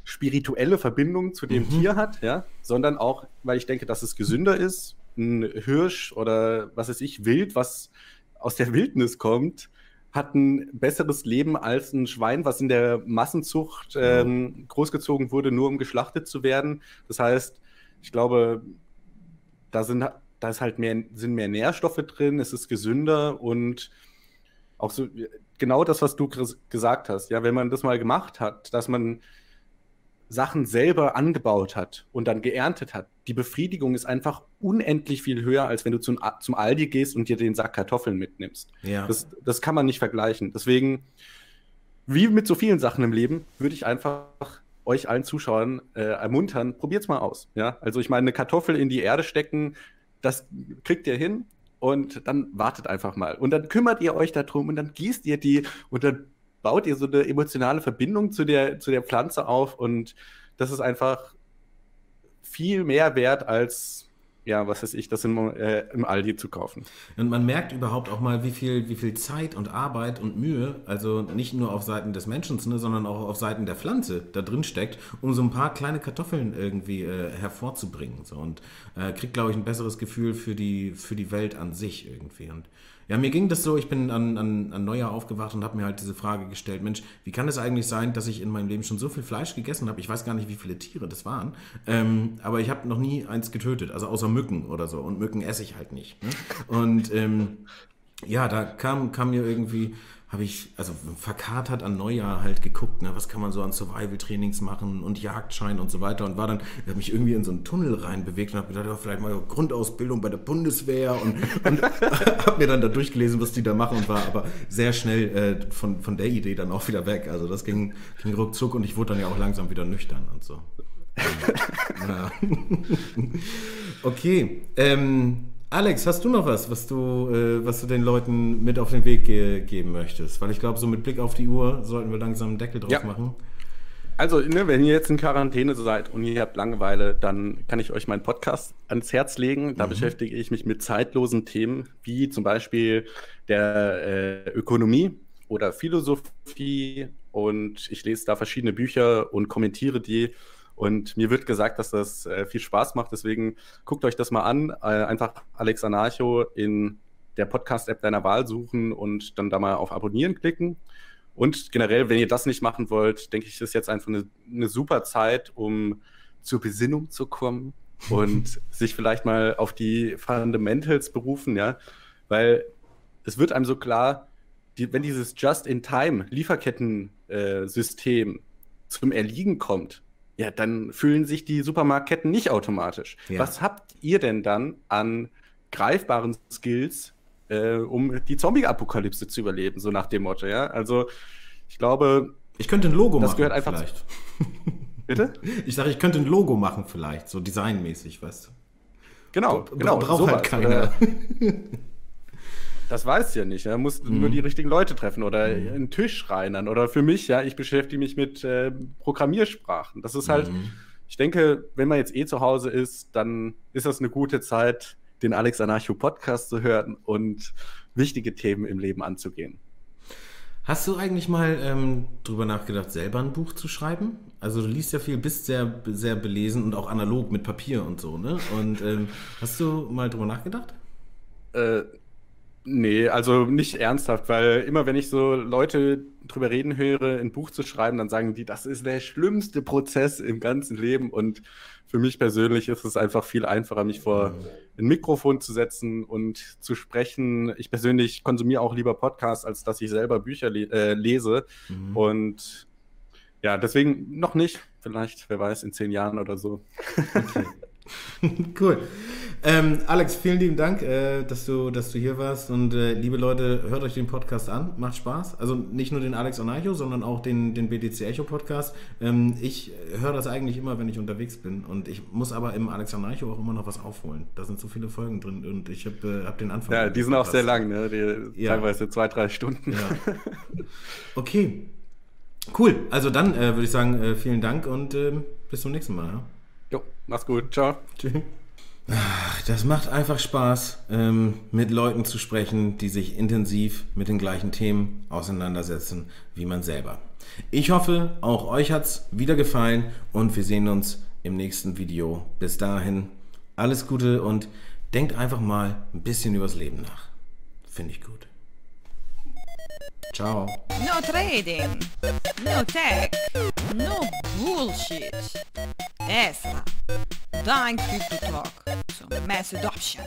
spirituelle Verbindung zu dem mhm. Tier hat, ja, sondern auch, weil ich denke, dass es gesünder ist. Ein Hirsch oder was weiß ich, Wild, was aus der Wildnis kommt, hat ein besseres Leben als ein Schwein, was in der Massenzucht ähm, großgezogen wurde, nur um geschlachtet zu werden. Das heißt, ich glaube, da sind da ist halt mehr, sind mehr Nährstoffe drin, es ist gesünder und auch so genau das, was du gesagt hast. Ja, wenn man das mal gemacht hat, dass man Sachen selber angebaut hat und dann geerntet hat, die Befriedigung ist einfach unendlich viel höher, als wenn du zum, zum Aldi gehst und dir den Sack Kartoffeln mitnimmst. Ja. Das, das kann man nicht vergleichen. Deswegen, wie mit so vielen Sachen im Leben, würde ich einfach euch allen Zuschauern äh, ermuntern, probiert's mal aus. Ja? Also ich meine, eine Kartoffel in die Erde stecken, das kriegt ihr hin und dann wartet einfach mal. Und dann kümmert ihr euch darum und dann gießt ihr die und dann baut ihr so eine emotionale Verbindung zu der, zu der Pflanze auf und das ist einfach viel mehr wert als ja, was weiß ich, das im, äh, im Aldi zu kaufen. Und man merkt überhaupt auch mal, wie viel, wie viel Zeit und Arbeit und Mühe, also nicht nur auf Seiten des Menschen, ne, sondern auch auf Seiten der Pflanze da drin steckt, um so ein paar kleine Kartoffeln irgendwie äh, hervorzubringen. So. Und äh, kriegt, glaube ich, ein besseres Gefühl für die, für die Welt an sich irgendwie. Und ja, mir ging das so, ich bin an, an, an Neujahr aufgewacht und habe mir halt diese Frage gestellt, Mensch, wie kann es eigentlich sein, dass ich in meinem Leben schon so viel Fleisch gegessen habe? Ich weiß gar nicht, wie viele Tiere das waren, ähm, aber ich habe noch nie eins getötet, also außer Mücken oder so. Und Mücken esse ich halt nicht. Ne? Und ähm, ja, da kam, kam mir irgendwie habe ich, also verkatert an Neujahr halt geguckt, ne, was kann man so an Survival-Trainings machen und Jagdschein und so weiter und war dann, habe mich irgendwie in so einen Tunnel rein bewegt und habe gedacht, ja, vielleicht mal Grundausbildung bei der Bundeswehr und, [LAUGHS] und habe mir dann da durchgelesen, was die da machen und war aber sehr schnell äh, von, von der Idee dann auch wieder weg. Also das ging, ging ruckzuck und ich wurde dann ja auch langsam wieder nüchtern und so. [LAUGHS] [LAUGHS] okay. Ähm, Alex, hast du noch was, was du, äh, was du den Leuten mit auf den Weg ge geben möchtest? Weil ich glaube, so mit Blick auf die Uhr sollten wir langsam einen Deckel drauf ja. machen. Also, ne, wenn ihr jetzt in Quarantäne seid und ihr habt Langeweile, dann kann ich euch meinen Podcast ans Herz legen. Da mhm. beschäftige ich mich mit zeitlosen Themen, wie zum Beispiel der äh, Ökonomie oder Philosophie. Und ich lese da verschiedene Bücher und kommentiere die und mir wird gesagt, dass das äh, viel Spaß macht. Deswegen guckt euch das mal an. Äh, einfach Alex Anarcho in der Podcast-App deiner Wahl suchen und dann da mal auf Abonnieren klicken. Und generell, wenn ihr das nicht machen wollt, denke ich, ist jetzt einfach eine, eine super Zeit, um zur Besinnung zu kommen [LAUGHS] und sich vielleicht mal auf die Fundamentals berufen, ja. Weil es wird einem so klar, die, wenn dieses Just-in-Time-Lieferketten-System äh, zum Erliegen kommt, ja, dann fühlen sich die Supermarktketten nicht automatisch. Ja. Was habt ihr denn dann an greifbaren Skills, äh, um die Zombie-Apokalypse zu überleben, so nach dem Motto, ja? Also, ich glaube. Ich könnte ein Logo das machen. Das gehört einfach. Vielleicht. [LAUGHS] Bitte? Ich sage, ich könnte ein Logo machen, vielleicht, so designmäßig, weißt du. Genau, genau. Braucht halt keiner. [LAUGHS] Das weiß ich ja nicht. Er muss mhm. nur die richtigen Leute treffen oder mhm. einen Tisch reinern. Oder für mich, ja, ich beschäftige mich mit äh, Programmiersprachen. Das ist halt, mhm. ich denke, wenn man jetzt eh zu Hause ist, dann ist das eine gute Zeit, den Alex Anarcho Podcast zu hören und wichtige Themen im Leben anzugehen. Hast du eigentlich mal ähm, drüber nachgedacht, selber ein Buch zu schreiben? Also du liest ja viel, bist sehr, sehr belesen und auch analog mit Papier und so, ne? Und ähm, hast du mal drüber nachgedacht? Äh, Nee, also nicht ernsthaft, weil immer wenn ich so Leute drüber reden höre, ein Buch zu schreiben, dann sagen die, das ist der schlimmste Prozess im ganzen Leben. Und für mich persönlich ist es einfach viel einfacher, mich vor ein Mikrofon zu setzen und zu sprechen. Ich persönlich konsumiere auch lieber Podcasts, als dass ich selber Bücher le äh, lese. Mhm. Und ja, deswegen noch nicht. Vielleicht, wer weiß, in zehn Jahren oder so. Okay. [LAUGHS] [LAUGHS] cool. Ähm, Alex, vielen lieben Dank, äh, dass, du, dass du hier warst. Und äh, liebe Leute, hört euch den Podcast an. Macht Spaß. Also nicht nur den Alex Onarcho, sondern auch den, den BTC Echo Podcast. Ähm, ich höre das eigentlich immer, wenn ich unterwegs bin. Und ich muss aber im Alex Onarcho auch immer noch was aufholen. Da sind so viele Folgen drin. Und ich habe äh, hab den Anfang. Ja, die sind auch sehr lang, ne? Die, ja. Teilweise zwei, drei Stunden. Ja. Okay. Cool, also dann äh, würde ich sagen, äh, vielen Dank und ähm, bis zum nächsten Mal. Ja? Mach's gut. Ciao. Tschüss. Das macht einfach Spaß, ähm, mit Leuten zu sprechen, die sich intensiv mit den gleichen Themen auseinandersetzen wie man selber. Ich hoffe, auch euch hat's wieder gefallen und wir sehen uns im nächsten Video. Bis dahin, alles Gute und denkt einfach mal ein bisschen übers Leben nach. Finde ich gut. Ciao. No trading, no tech, no bullshit. Ezra, dein Crypto Talk zum Messe Adoption.